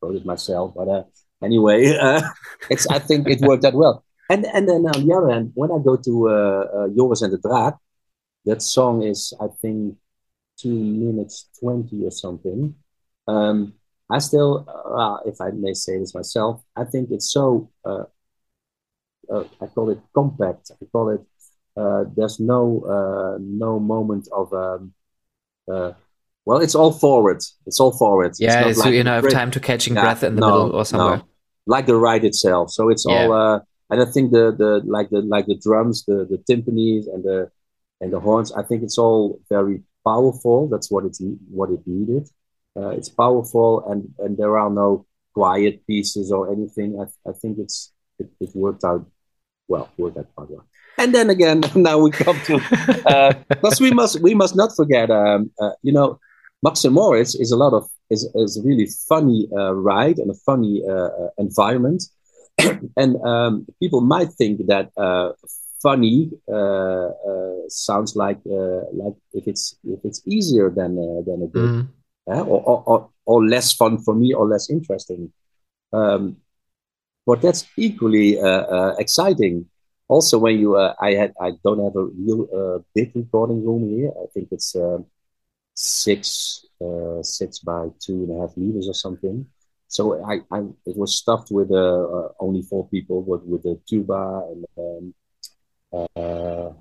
wrote it myself, but uh, anyway, it's I think it worked out well. And and then on the other hand, when I go to uh, Joris and the Draak, that song is I think two minutes twenty or something. Um, I still, uh, if I may say this myself, I think it's so. Uh, uh, I call it compact. I call it. Uh, there's no uh, no moment of. Um, uh, well, it's all forward. It's all forward. Yeah, so like you know, have time to catching yeah, breath in the no, middle or somewhere. No. Like the ride itself. So it's yeah. all. And I think the the like the like the drums, the the timpanis and the and the horns. I think it's all very powerful. That's what it's what it needed. Uh, it's powerful, and and there are no quiet pieces or anything. I, I think it's it, it worked out well. Worked out quite well. And then again, now we come to because uh, we must we must not forget. Um, uh, you know, Max and Moritz is a lot of is is a really funny uh, ride and a funny uh, uh, environment, and um, people might think that funny sounds like like if it's if it's easier than than a good. Mm uh, or, or, or, less fun for me or less interesting. Um, but that's equally uh, uh, exciting. Also, when you, uh, I had, I don't have a real uh, big recording room here. I think it's six, uh, six by two and a half meters or something. So I, I it was stuffed with only four people, with with a tuba and um,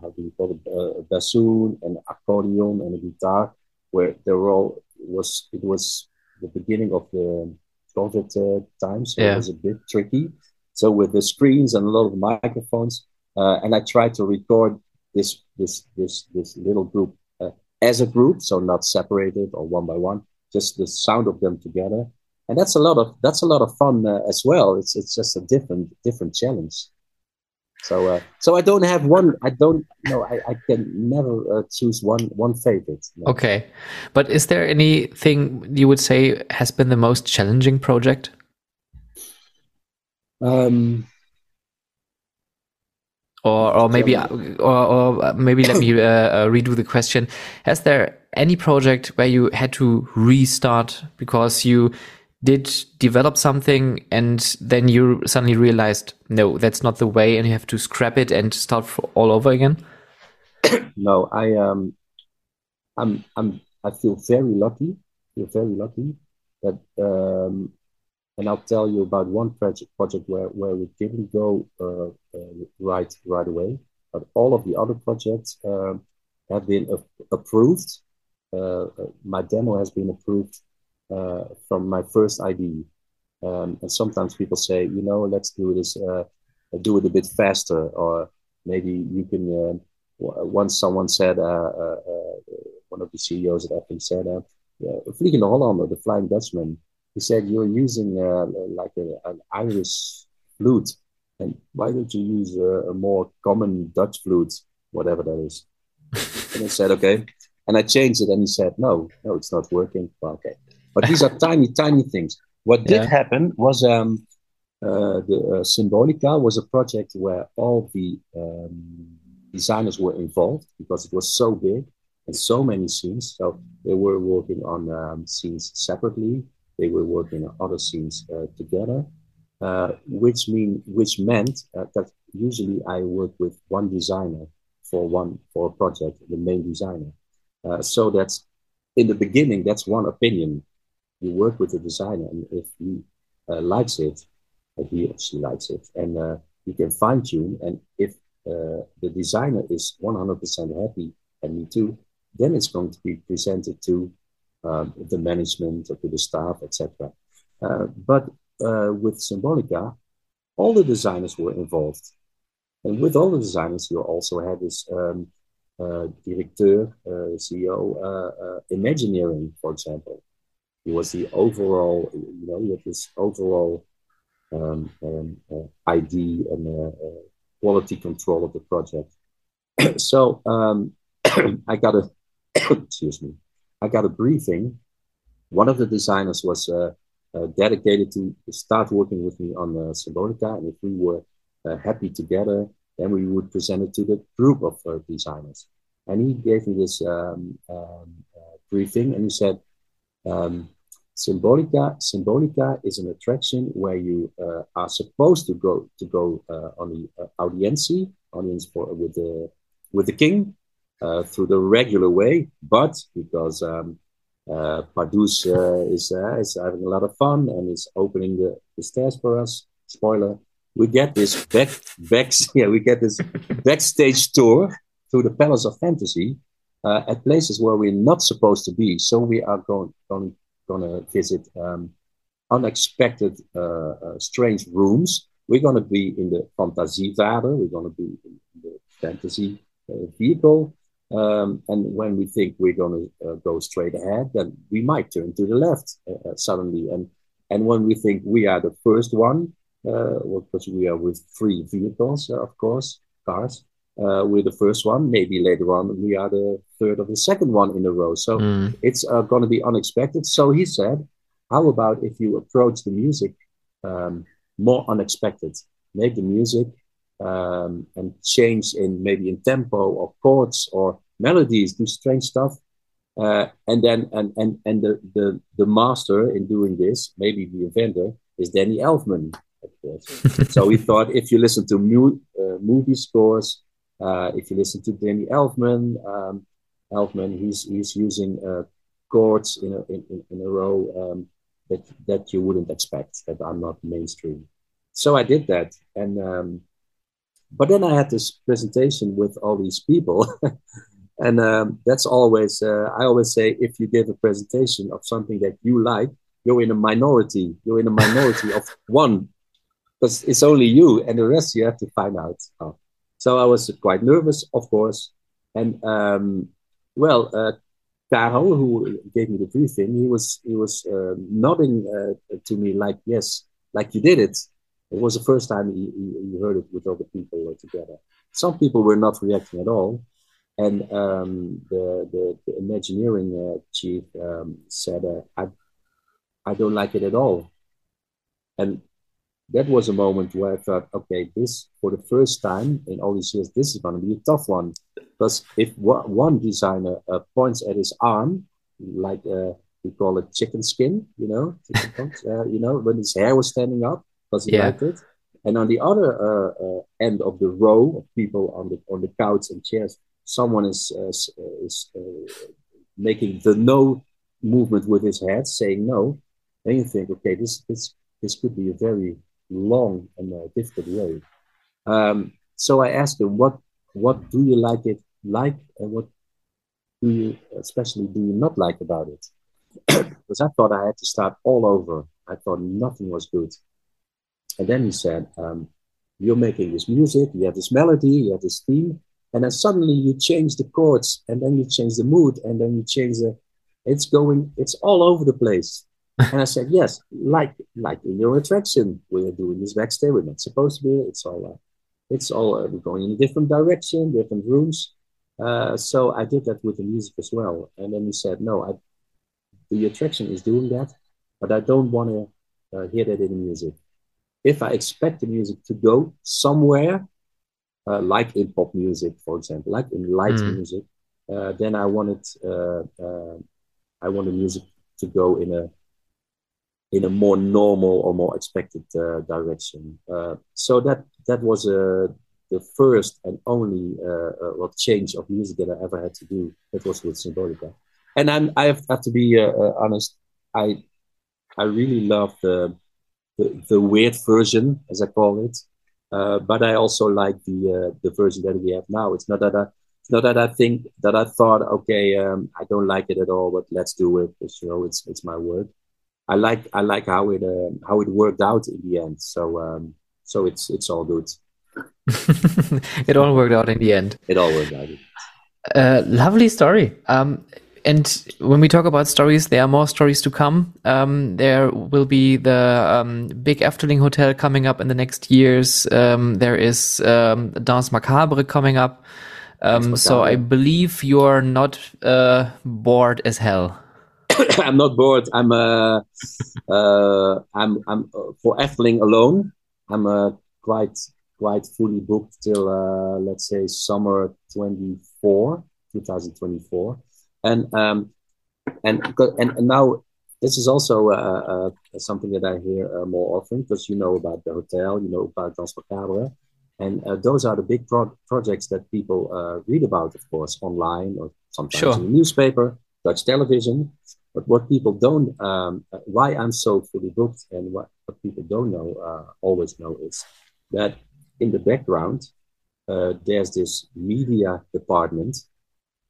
how do you call it, a bassoon, and accordion, and a guitar, where they were all was it was the beginning of the COVID uh, time, so yeah. it was a bit tricky. So with the screens and a lot of microphones, uh, and I tried to record this this this this little group uh, as a group, so not separated or one by one, just the sound of them together, and that's a lot of that's a lot of fun uh, as well. It's it's just a different different challenge. So, uh, so I don't have one. I don't know. I, I can never uh, choose one one favorite. No. Okay, but is there anything you would say has been the most challenging project? Um, or, or maybe, or, or maybe let me uh, uh, redo the question. Has there any project where you had to restart because you did develop something and then you suddenly realized no that's not the way and you have to scrap it and start all over again? No i um i'm i'm i feel very lucky feel very lucky that um and i'll tell you about one project project where where we didn't go uh, uh, right right away but all of the other projects um, have been approved. Uh, uh, my demo has been approved uh, from my first ID. Um, and sometimes people say, you know, let's do this, uh, do it a bit faster, or maybe you can. Uh, once someone said, uh, one of the CEOs at Apple said, uh, Vliegende Hollander, the Flying Dutchman, he said, you're using like a, an Irish flute, and why don't you use a, a more common Dutch flute, whatever that is? and I said, okay. And I changed it, and he said, no, no, it's not working. Well, okay. But these are tiny, tiny things. What did yeah. happen was um, uh, the uh, Symbolica was a project where all the um, designers were involved because it was so big and so many scenes. So they were working on um, scenes separately. They were working on other scenes uh, together, uh, which mean which meant uh, that usually I work with one designer for one for a project, the main designer. Uh, so that's in the beginning. That's one opinion you work with the designer, and if he uh, likes it, if he or she likes it, and uh, you can fine tune. And if uh, the designer is 100% happy, and me too, then it's going to be presented to um, the management or to the staff, etc. Uh, but uh, with Symbolica, all the designers were involved. And with all the designers, you also had this um, uh, director, uh, CEO, uh, Imagineering, for example. Was the overall, you know, had this overall um, um, uh, ID and uh, uh, quality control of the project. so um, I got a, excuse me, I got a briefing. One of the designers was uh, uh, dedicated to start working with me on uh, Symbolica, and if we were uh, happy together, then we would present it to the group of designers. And he gave me this um, um, briefing, and he said, um, Symbolica, Symbolica is an attraction where you uh, are supposed to go to go uh, on the uh, audiency, audience for with the with the king uh, through the regular way, but because um, uh, Pardoes uh, is is having a lot of fun and is opening the, the stairs for us. Spoiler: we get this back back yeah we get this backstage tour through the Palace of Fantasy uh, at places where we're not supposed to be. So we are going going going to visit um, unexpected, uh, uh, strange rooms. We're going to be in the Fantasievader. We're going to be in the fantasy uh, vehicle. Um, and when we think we're going to uh, go straight ahead, then we might turn to the left uh, uh, suddenly. And and when we think we are the first one, because we are with three vehicles, of course, cars, uh, we're the first one. Maybe later on we are the third or the second one in a row. So mm. it's uh, going to be unexpected. So he said, "How about if you approach the music um, more unexpected? Make the music um, and change in maybe in tempo or chords or melodies, do strange stuff." Uh, and then and and and the, the the master in doing this, maybe the inventor, is Danny Elfman, of course. so we thought if you listen to mu- uh, movie scores uh, if you listen to Danny Elfman, um, Elfman, he's he's using uh, chords in a in, in a row um, that that you wouldn't expect that are not mainstream. So I did that, and um, but then I had this presentation with all these people, and um, that's always uh, I always say if you give a presentation of something that you like, you're in a minority. You're in a minority of one, because it's only you, and the rest you have to find out. Oh. So I was quite nervous, of course. And um, well, uh, who gave me the briefing, he was he was uh, nodding uh, to me like, "Yes, like you did it." It was the first time he, he, he heard it with other people together. Some people were not reacting at all, and um, the, the, the Imagineering uh, chief um, said, uh, "I I don't like it at all." And that was a moment where I thought, okay, this for the first time in all these years, this is going to be a tough one. Because if one designer uh, points at his arm, like uh, we call it chicken skin, you know, uh, you know, when his hair was standing up because he yeah. liked it. And on the other uh, uh, end of the row of people on the on the couch and chairs, someone is uh, is making the no movement with his head, saying no. Then you think, okay, this this this could be a very long and uh, difficult way. Um, so I asked him, what what do you like it like, and what do you especially do you not like about it? because I thought I had to start all over. I thought nothing was good. And then he said, um, You're making this music, you have this melody, you have this theme, and then suddenly you change the chords, and then you change the mood, and then you change the. It's going, it's all over the place. And I said, Yes, like like in your attraction, we're doing this backstage, we're not supposed to be, it's all. Uh, it's all uh, we're going in a different direction, different rooms. Uh, so I did that with the music as well. And then he said, No, I the attraction is doing that, but I don't want to uh, hear that in the music. If I expect the music to go somewhere, uh, like in pop music, for example, like in light mm. music, uh, then I want it. Uh, uh, I want the music to go in a in a more normal or more expected uh, direction. so that that was the first and only uh, change of music that I ever had to do. That was with Symbolica and I'm, I have, have to be uh, uh, honest. I I really love the, the, the weird version, as I call it. Uh, but I also like the uh, the version that we have now. It's not that I not that I think that I thought, okay, um, I don't like it at all, but let's do it. Because, you know, it's it's my work. I like I like how it uh, how it worked out in the end. So um, so it's it's all good. it all worked out in the end. It all worked out. Uh, lovely story. Um, and when we talk about stories, there are more stories to come. Um, there will be the um, big Efteling Hotel coming up in the next years. Um, there is um, Danse Macabre coming up. Um, so I believe you're not uh, bored as hell. I'm not bored. I'm uh, uh, I'm I'm uh, for Efteling alone. I'm uh, quite quite fully booked till uh, let's say summer 24, 2024 and um, and and, and now this is also uh, uh, something that I hear uh, more often because you know about the hotel, you know about Danse and uh, those are the big pro- projects that people uh, read about, of course, online or sometimes sure. in the newspaper, Dutch television. But what people don't, um, why I'm so fully booked, and what, what people don't know, uh, always know, is that in the background there's this media department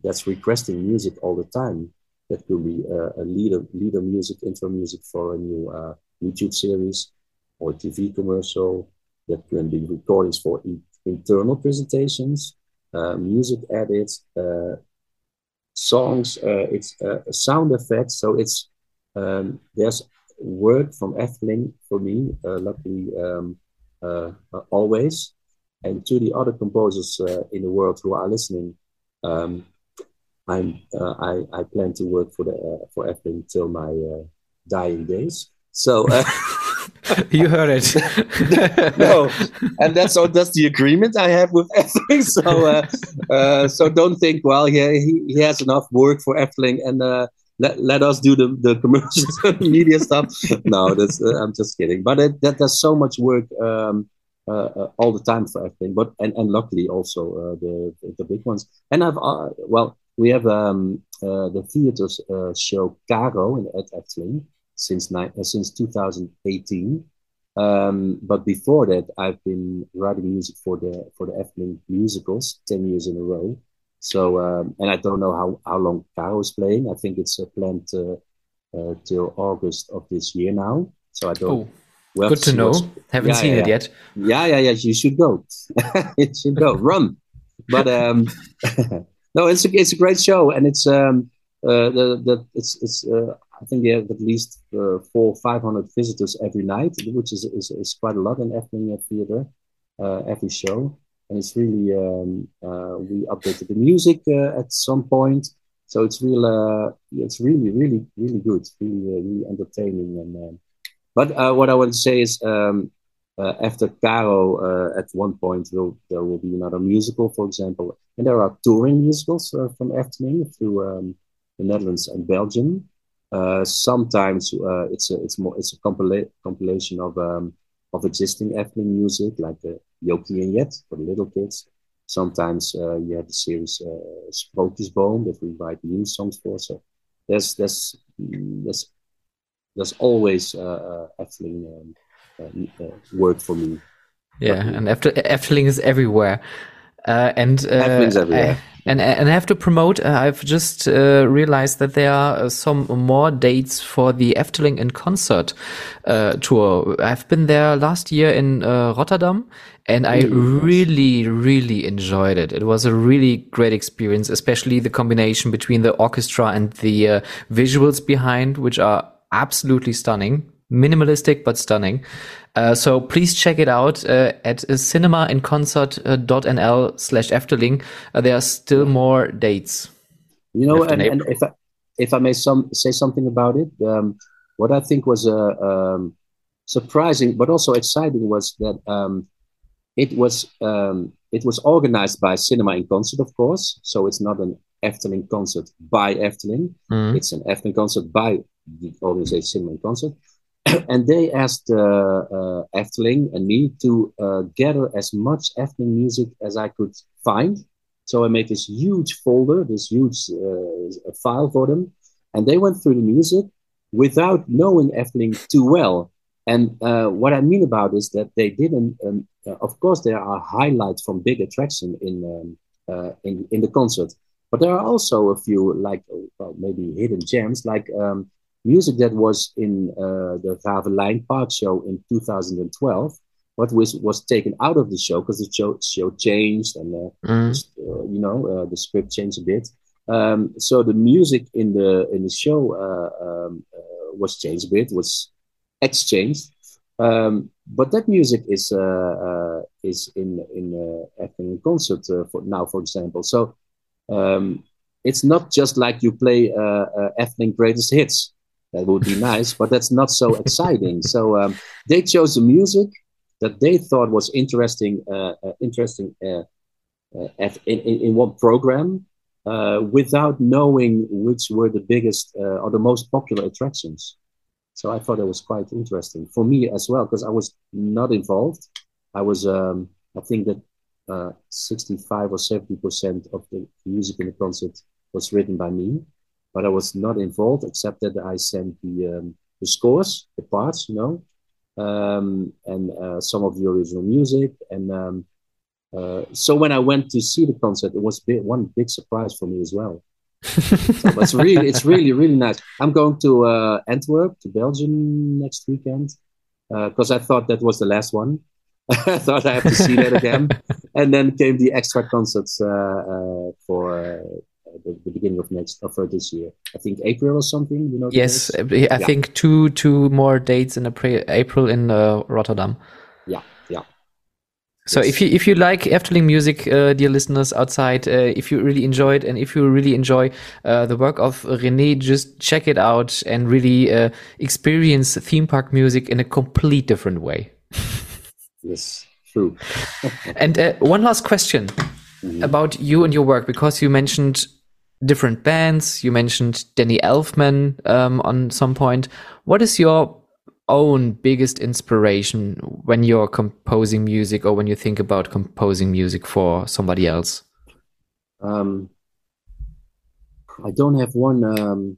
that's requesting music all the time. That could be uh, a leader, leader music, intro music for a new uh, YouTube series or TV commercial. That can be recordings for e- internal presentations, uh, music edits, uh, songs. Uh, it's uh, sound effects. So it's um, there's work from Efteling for me. luckily, um, always, and to the other composers in the world who are listening. Um, I'm uh, I I plan to work for the uh, for Efteling till my uh, dying days. So uh, you heard it. no, and that's. That's the agreement I have with Efteling. So uh, uh, so don't think well. Yeah, he, he has enough work for Efteling and. let, let us do the, the commercials media stuff. No, that's I'm just kidding. But it, that there's so much work um, all the time for Efteling. But and, and luckily also the, the, big ones. And I've well we have um, uh, the theater uh, show Caro in, at Efteling since uh, since 2018. Um, but before that, I've been writing music for the for the Efteling musicals ten years in a row. So um, and I don't know how, how long Caro is playing. I think it's uh, planned uh, uh, till August of this year now. So I don't. Oh. Well, Good to know. Haven't yeah, seen yeah, it yet. Yeah, yeah, yeah. You should go. you should go. Run. But um, no, it's a it's a great show, and it's um uh, the the it's it's uh, I think they have at least uh, four five hundred visitors every night, which is is, is quite a lot in Efteling Theater uh, every show, and it's really um, uh, we updated the music uh, at some point, so it's real uh, it's really really really good, really uh, really entertaining, and um, but what I want to say is um, after Caro, at one point, will, there will be another musical, for example. And there are touring musicals from Efteling through um, the Netherlands and Belgium. Uh, sometimes uh, it's a it's more it's a compila- compilation of um, of existing Efteling music like the Jokie and Jet for the little kids. Sometimes uh, you have the series uh, Sprookjesboom that we write new songs for. So there's there's there's there's always uh, uh Efteling um, uh, uh, work for me. Yeah, and Efteling is everywhere. Uh, and uh, everywhere. and and I have to promote. Uh, I've just uh, realized that there are some more dates for the Efteling in concert uh, tour. I've been there last year in uh, Rotterdam, and I really, really enjoyed it. It was a really great experience, especially the combination between the orchestra and the visuals behind, which are absolutely stunning minimalistic but stunning. Uh, so please check it out uh, at cinemainconcert.nl slash Efteling. Uh, there are still more dates. You know, and, and, if I, if I may some say something about it, um, what I think was uh, um, surprising but also exciting was that um, it was um, it was organized by Cinema in Concert, of course. So it's not an Efteling concert by Efteling. Mm. It's an Efteling concert by the organization Cinema in Concert. and they asked uh, uh, Efteling and me to uh, gather as much Efteling music as I could find. So I made this huge folder, this huge uh, file for them, and they went through the music without knowing Efteling too well. And uh, what I mean about is that they didn't. Um, uh, of course, there are highlights from big attraction in um, in in the concert, but there are also a few like maybe hidden gems, like. Um, music that was in uh, the Raveleijn Park show in 2012, what was was taken out of the show because the show show changed and uh, mm. you know uh, the script changed a bit. Um, so the music in the in the show uh, um, uh, was changed a bit, was exchanged. Um, but that music is is in in uh, in concert for now, for example. So um, it's not just like you play uh, uh, greatest hits that would be nice, but that's not so exciting. so um, they chose the music that they thought was interesting, uh, uh, interesting uh, uh at, in, in one program, uh, without knowing which were the biggest uh, or the most popular attractions. So I thought it was quite interesting for me as well because I was not involved. I was, um, I think that 65 or 70 percent of the music in the concert was written by me but I was not involved except that I sent the um, the scores, the parts, you know, um, and uh, some of the original music. And um, uh, so when I went to see the concert, it was big, one big surprise for me as well. so it's really, it's really, really nice. I'm going to uh, Antwerp, to Belgium next weekend, because uh, I thought that was the last one. I thought I have to see that again, and then came the extra concerts uh, uh, for the, the, beginning of next of uh, this year. I think April or something. You know. Yes, I yeah. think two two more dates in April in uh, Rotterdam. Yeah, yeah. So yes. if you if you like Efteling music, uh, dear listeners outside, uh, if you really enjoy it and if you really enjoy uh, the work of René, just check it out and really uh, experience theme park music in a complete different way. yes, true. and uh, one last question. Mm -hmm. about you and your work because you mentioned different bands. You mentioned Danny Elfman um, on some point. What is your own biggest inspiration when you're composing music or when you think about composing music for somebody else? Um, I don't have one um,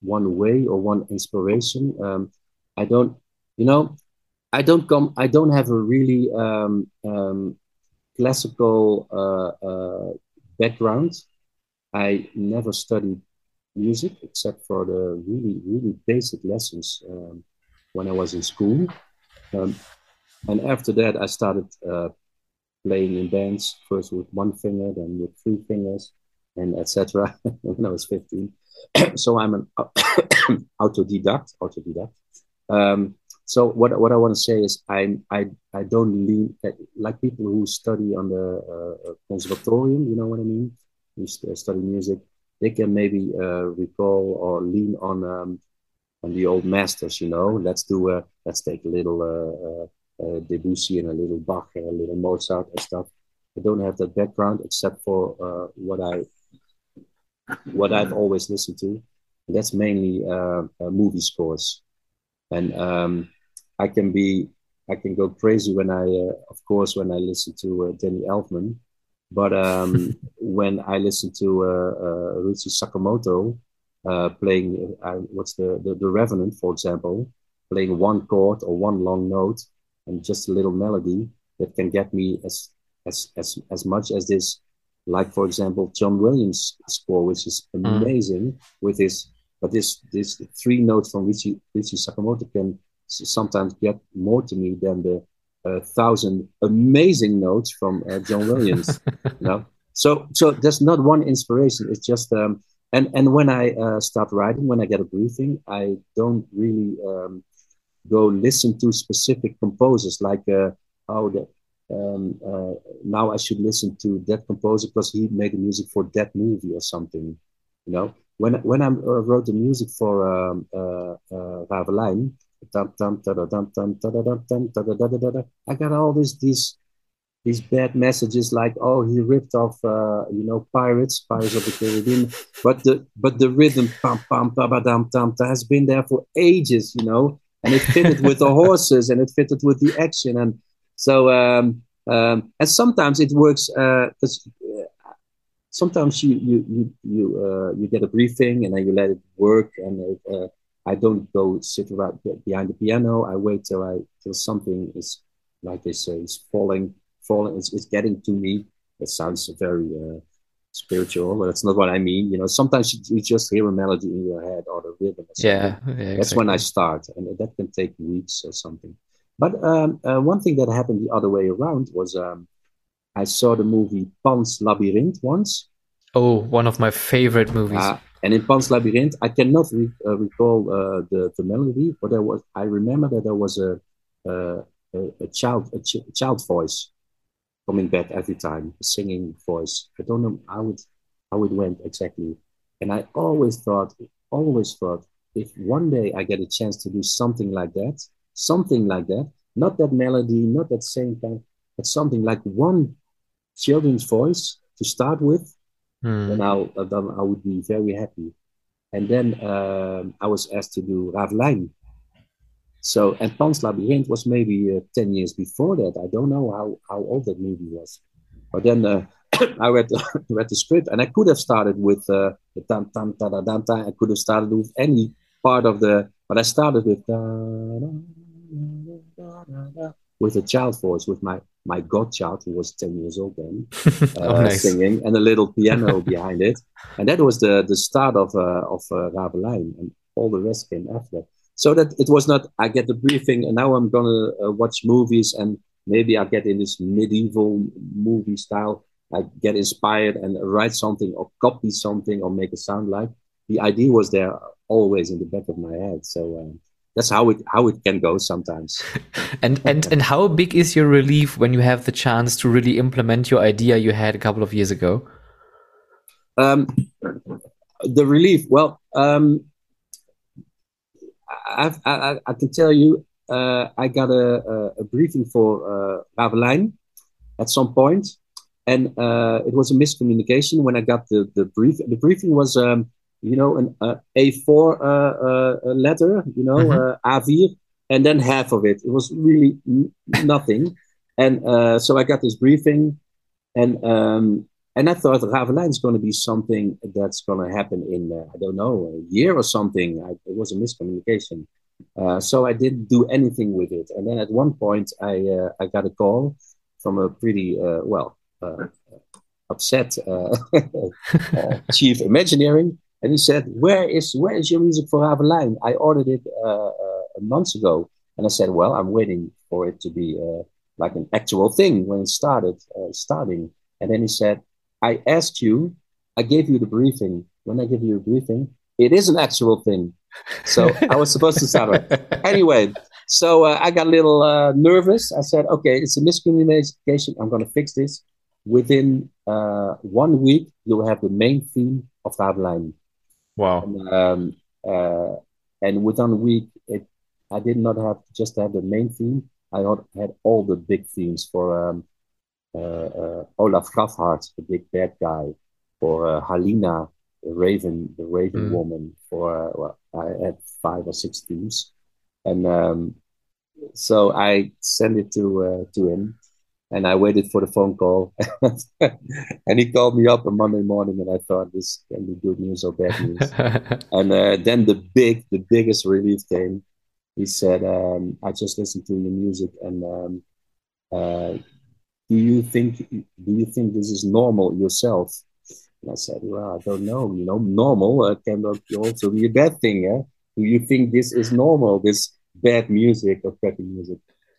one way or one inspiration. Um, I don't, you know, I don't come. I don't have a really um, um, classical uh, uh, background. I never studied music except for the really, really basic lessons um, when I was in school. Um, and after that, I started uh, playing in bands, first with one finger, then with three fingers, and etc. when I was 15. so I'm an autodidact, autodidact. Um, so what what I want to say is I I I don't lean like people who study on the uh, conservatorium. You know what I mean? Who study music, they can maybe uh, recall or lean on um, on the old masters. You know, let's do a let's take a little uh, uh, Debussy and a little Bach and a little Mozart and stuff. I don't have that background except for what I what I've always listened to. that's mainly uh, uh, movie scores, and um, I can be I can go crazy when I, uh, of course, when I listen to uh, Danny Elfman, but um, when I listen to uh, uh, Ryuichi Sakamoto uh, playing, uh, what's the, the the Revenant, for example, playing one chord or one long note and just a little melody that can get me as as as as much as this, like for example, John Williams score, which is mm. amazing mm. with his, but this this three notes from Ryuichi, Ryuichi Sakamoto can sometimes get more to me than the uh, thousand amazing notes from uh, John Williams. you know? So so there's not one inspiration. It's just um, and and when I uh, start writing, when I get a briefing, I don't really um, go listen to specific composers like uh, oh that um, uh, now I should listen to that composer because he made the music for that movie or something. You know, when when I uh, wrote the music for um, uh, uh, Raveleijn, I got all these these these bad messages like oh he ripped off uh, you know pirates pirates of the caribbean. But the but the rhythm pam pam tam has been there for ages you know. And it fitted with the horses and it fitted with the action. And so um, um, and sometimes it works because uh, sometimes you you you you, uh, you get a briefing and then you let it work and uh, I don't go sit right behind the piano. I wait till I till something is like they say is falling, falling. It's, it's getting to me. It sounds very uh, spiritual, but that's not what I mean. You know, sometimes you, you, just hear a melody in your head or the rhythm. yeah, yeah exactly. that's when I start, and that can take weeks or something. But um, uh, one thing that happened the other way around was um, I saw the movie Pan's Labyrinth once. Oh, one of my favorite movies. Uh, and in Pan's Labyrinth, I cannot re- uh, recall uh, the, the melody, but there was I remember that there was a a, a child a ch- child voice coming back every time, a singing voice. I don't know how it how it went exactly, and I always thought, always thought, if one day I get a chance to do something like that, something like that, not that melody, not that same kind, but something like one children's voice to start with Mm. Then I then I would be very happy. And then um, I was asked to do Raveleijn. So and Pan's Labyrinth was maybe uh, ten years before that. I don't know how how old that movie was. But then uh, I read the, read the script and I could have started with uh, the tam tam ta da da I could have started with any part of the, but I started with with a child voice with my my godchild, who was 10 years old then, uh, oh, nice. singing, and a little piano behind it. And that was the, the start of, uh, of uh, Raveleijn, and all the rest came after. So that it was not, I get the briefing, and now I'm going to uh, watch movies, and maybe I get in this medieval movie style. I get inspired and write something, or copy something, or make a sound like. The idea was there always in the back of my head. So, um, that's how it how it can go sometimes. and and and how big is your relief when you have the chance to really implement your idea you had a couple of years ago? Um, the relief. Well, um, I, I, I can tell you, uh, I got a, a, briefing for uh, Raveleijn at some point, and uh, it was a miscommunication when I got the the brief. The briefing was um, you know, an uh, A4 uh, uh, letter, you know, mm-hmm. A4, and then half of it. It was really n- nothing. And so I got this briefing, and um, and I thought Raveleijn is going to be something that's going to happen in, uh, I don't know, a year or something. I, it was a miscommunication. Uh, so I didn't do anything with it. And then at one point, I, uh, I got a call from a pretty, well, upset chief Imagineering and he said, "Where is where is your music for Raveleijn? I ordered it uh, uh, months ago." And I said, "Well, I'm waiting for it to be uh, like an actual thing when it started uh, starting." And then he said, "I asked you, I gave you the briefing. When I give you a briefing, it is an actual thing. So I was supposed to start it anyway." So uh, I got a little uh, nervous. I said, "Okay, it's a miscommunication. I'm going to fix this." Within one week, you'll have the main theme of Raveleijn. Wow. And, um, uh, and within a week, it I did not have just have the main theme. I had all the big themes for um, uh, uh, Olaf Grafhart, the big bad guy, for uh, Halina, the Raven, the Raven mm. woman for well, I had five or six themes, and um, so I sent it to uh, to him, and I waited for the phone call, and he called me up on Monday morning, and I thought this can be good news or bad news, and uh, then the big, the biggest relief came. He said, um, "I just listened to your music, and um, uh, do you think do you think this is normal yourself?" And I said, "Well, I don't know. You know, normal uh, can also be a bad thing. Yeah? Do you think this is normal? This bad music or crappy music?"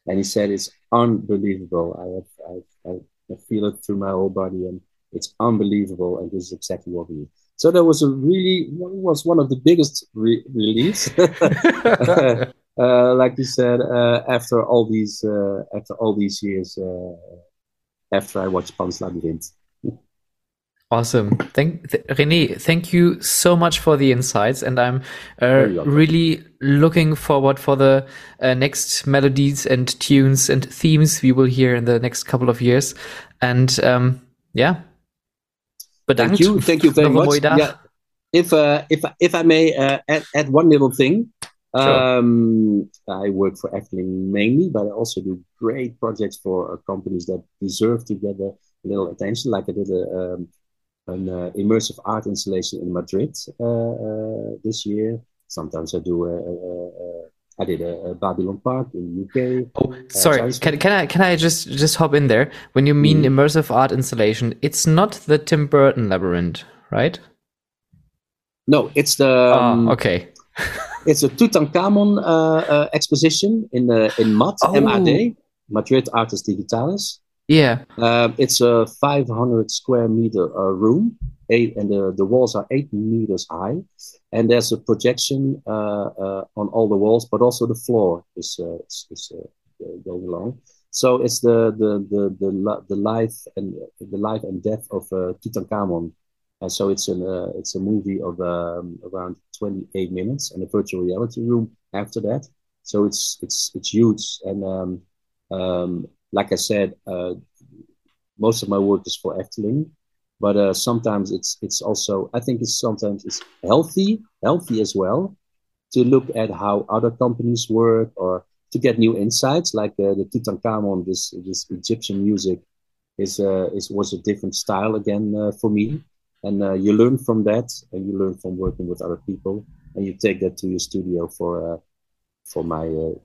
And he said, "It's unbelievable. I have, I, I, feel it through my whole body, and it's unbelievable. And this is exactly what we need." So that was a really was one of the biggest re- reliefs. uh, like you said, uh, after all these uh, after all these years, uh, after I watched Pan's Labyrinth. Awesome. Thank th René, thank you so much for the insights and I'm uh, really looking forward for the uh, next melodies and tunes and themes we will hear in the next couple of years. And um, yeah. Thank you. Thank you very much. Yeah. If uh, if if I may uh, add, add one little thing. Sure. Um, I work for Efteling mainly, but I also do great projects for uh, companies that deserve to get a little attention. Like I did a um, an uh, immersive art installation in Madrid uh, uh, this year. Sometimes I do a, a, a I did a, a, Babylon Park in the UK. Oh, sorry. Uh, can, can I can I just just hop in there? When you mean mm. immersive art installation, it's not the Tim Burton labyrinth, right? No, it's the. Um, oh, okay. it's a Tutankhamun uh, uh, exposition in the in MAD, oh. MAD, Madrid Artes Digitales. Yeah. Um, it's a 500 square meter uh, room, eight, and the, the walls are eight meters high. And there's a projection uh, uh, on all the walls, but also the floor is, uh, is, is uh, going along. So it's the the the the, the life and the life and death of uh, Tutankhamun. And so it's an it's a movie of um, around 28 minutes and a virtual reality room after that. So it's it's it's huge and um, um, like I said, uh, most of my work is for Efteling, but uh, sometimes it's it's also I think it's sometimes it's healthy healthy as well to look at how other companies work or to get new insights like uh, the Tutankhamun this this Egyptian music is uh, is was a different style again uh, for me. And uh, you learn from that and you learn from working with other people and you take that to your studio for uh, for my uh,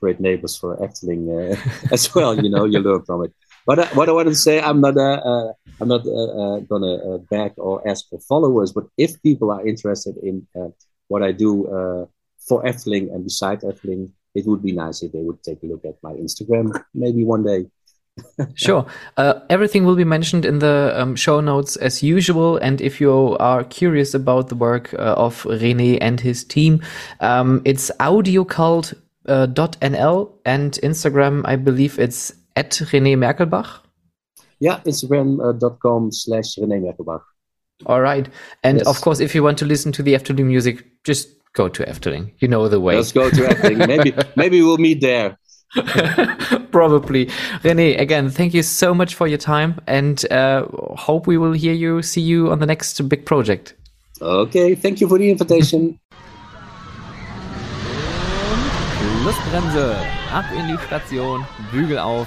great neighbors for Efteling uh, as well. You know, you learn from it. But uh, what I want to say, I'm not uh, uh I'm not uh, uh, gonna beg or ask for followers. But if people are interested in what I do for Efteling and beside Efteling, it would be nice if they would take a look at my Instagram maybe one day. sure. Uh, everything will be mentioned in the um, show notes as usual. And if you are curious about the work uh, of René and his team, um, it's audiocult uh, .nl and Instagram, I believe it's at René Merkelbach. Yeah, Instagram.com uh, slash René Merkelbach. All right. And yes. of course, if you want to listen to the Efteling music, just go to Efteling. You know the way. Let's go to Efteling. maybe, maybe we'll meet there. Probably. René, again, thank you so much for your time and uh, hope we will hear you, see you on the next big project. Okay, thank you for the invitation. Schlussbremse. Ab in die Station, Bügel auf.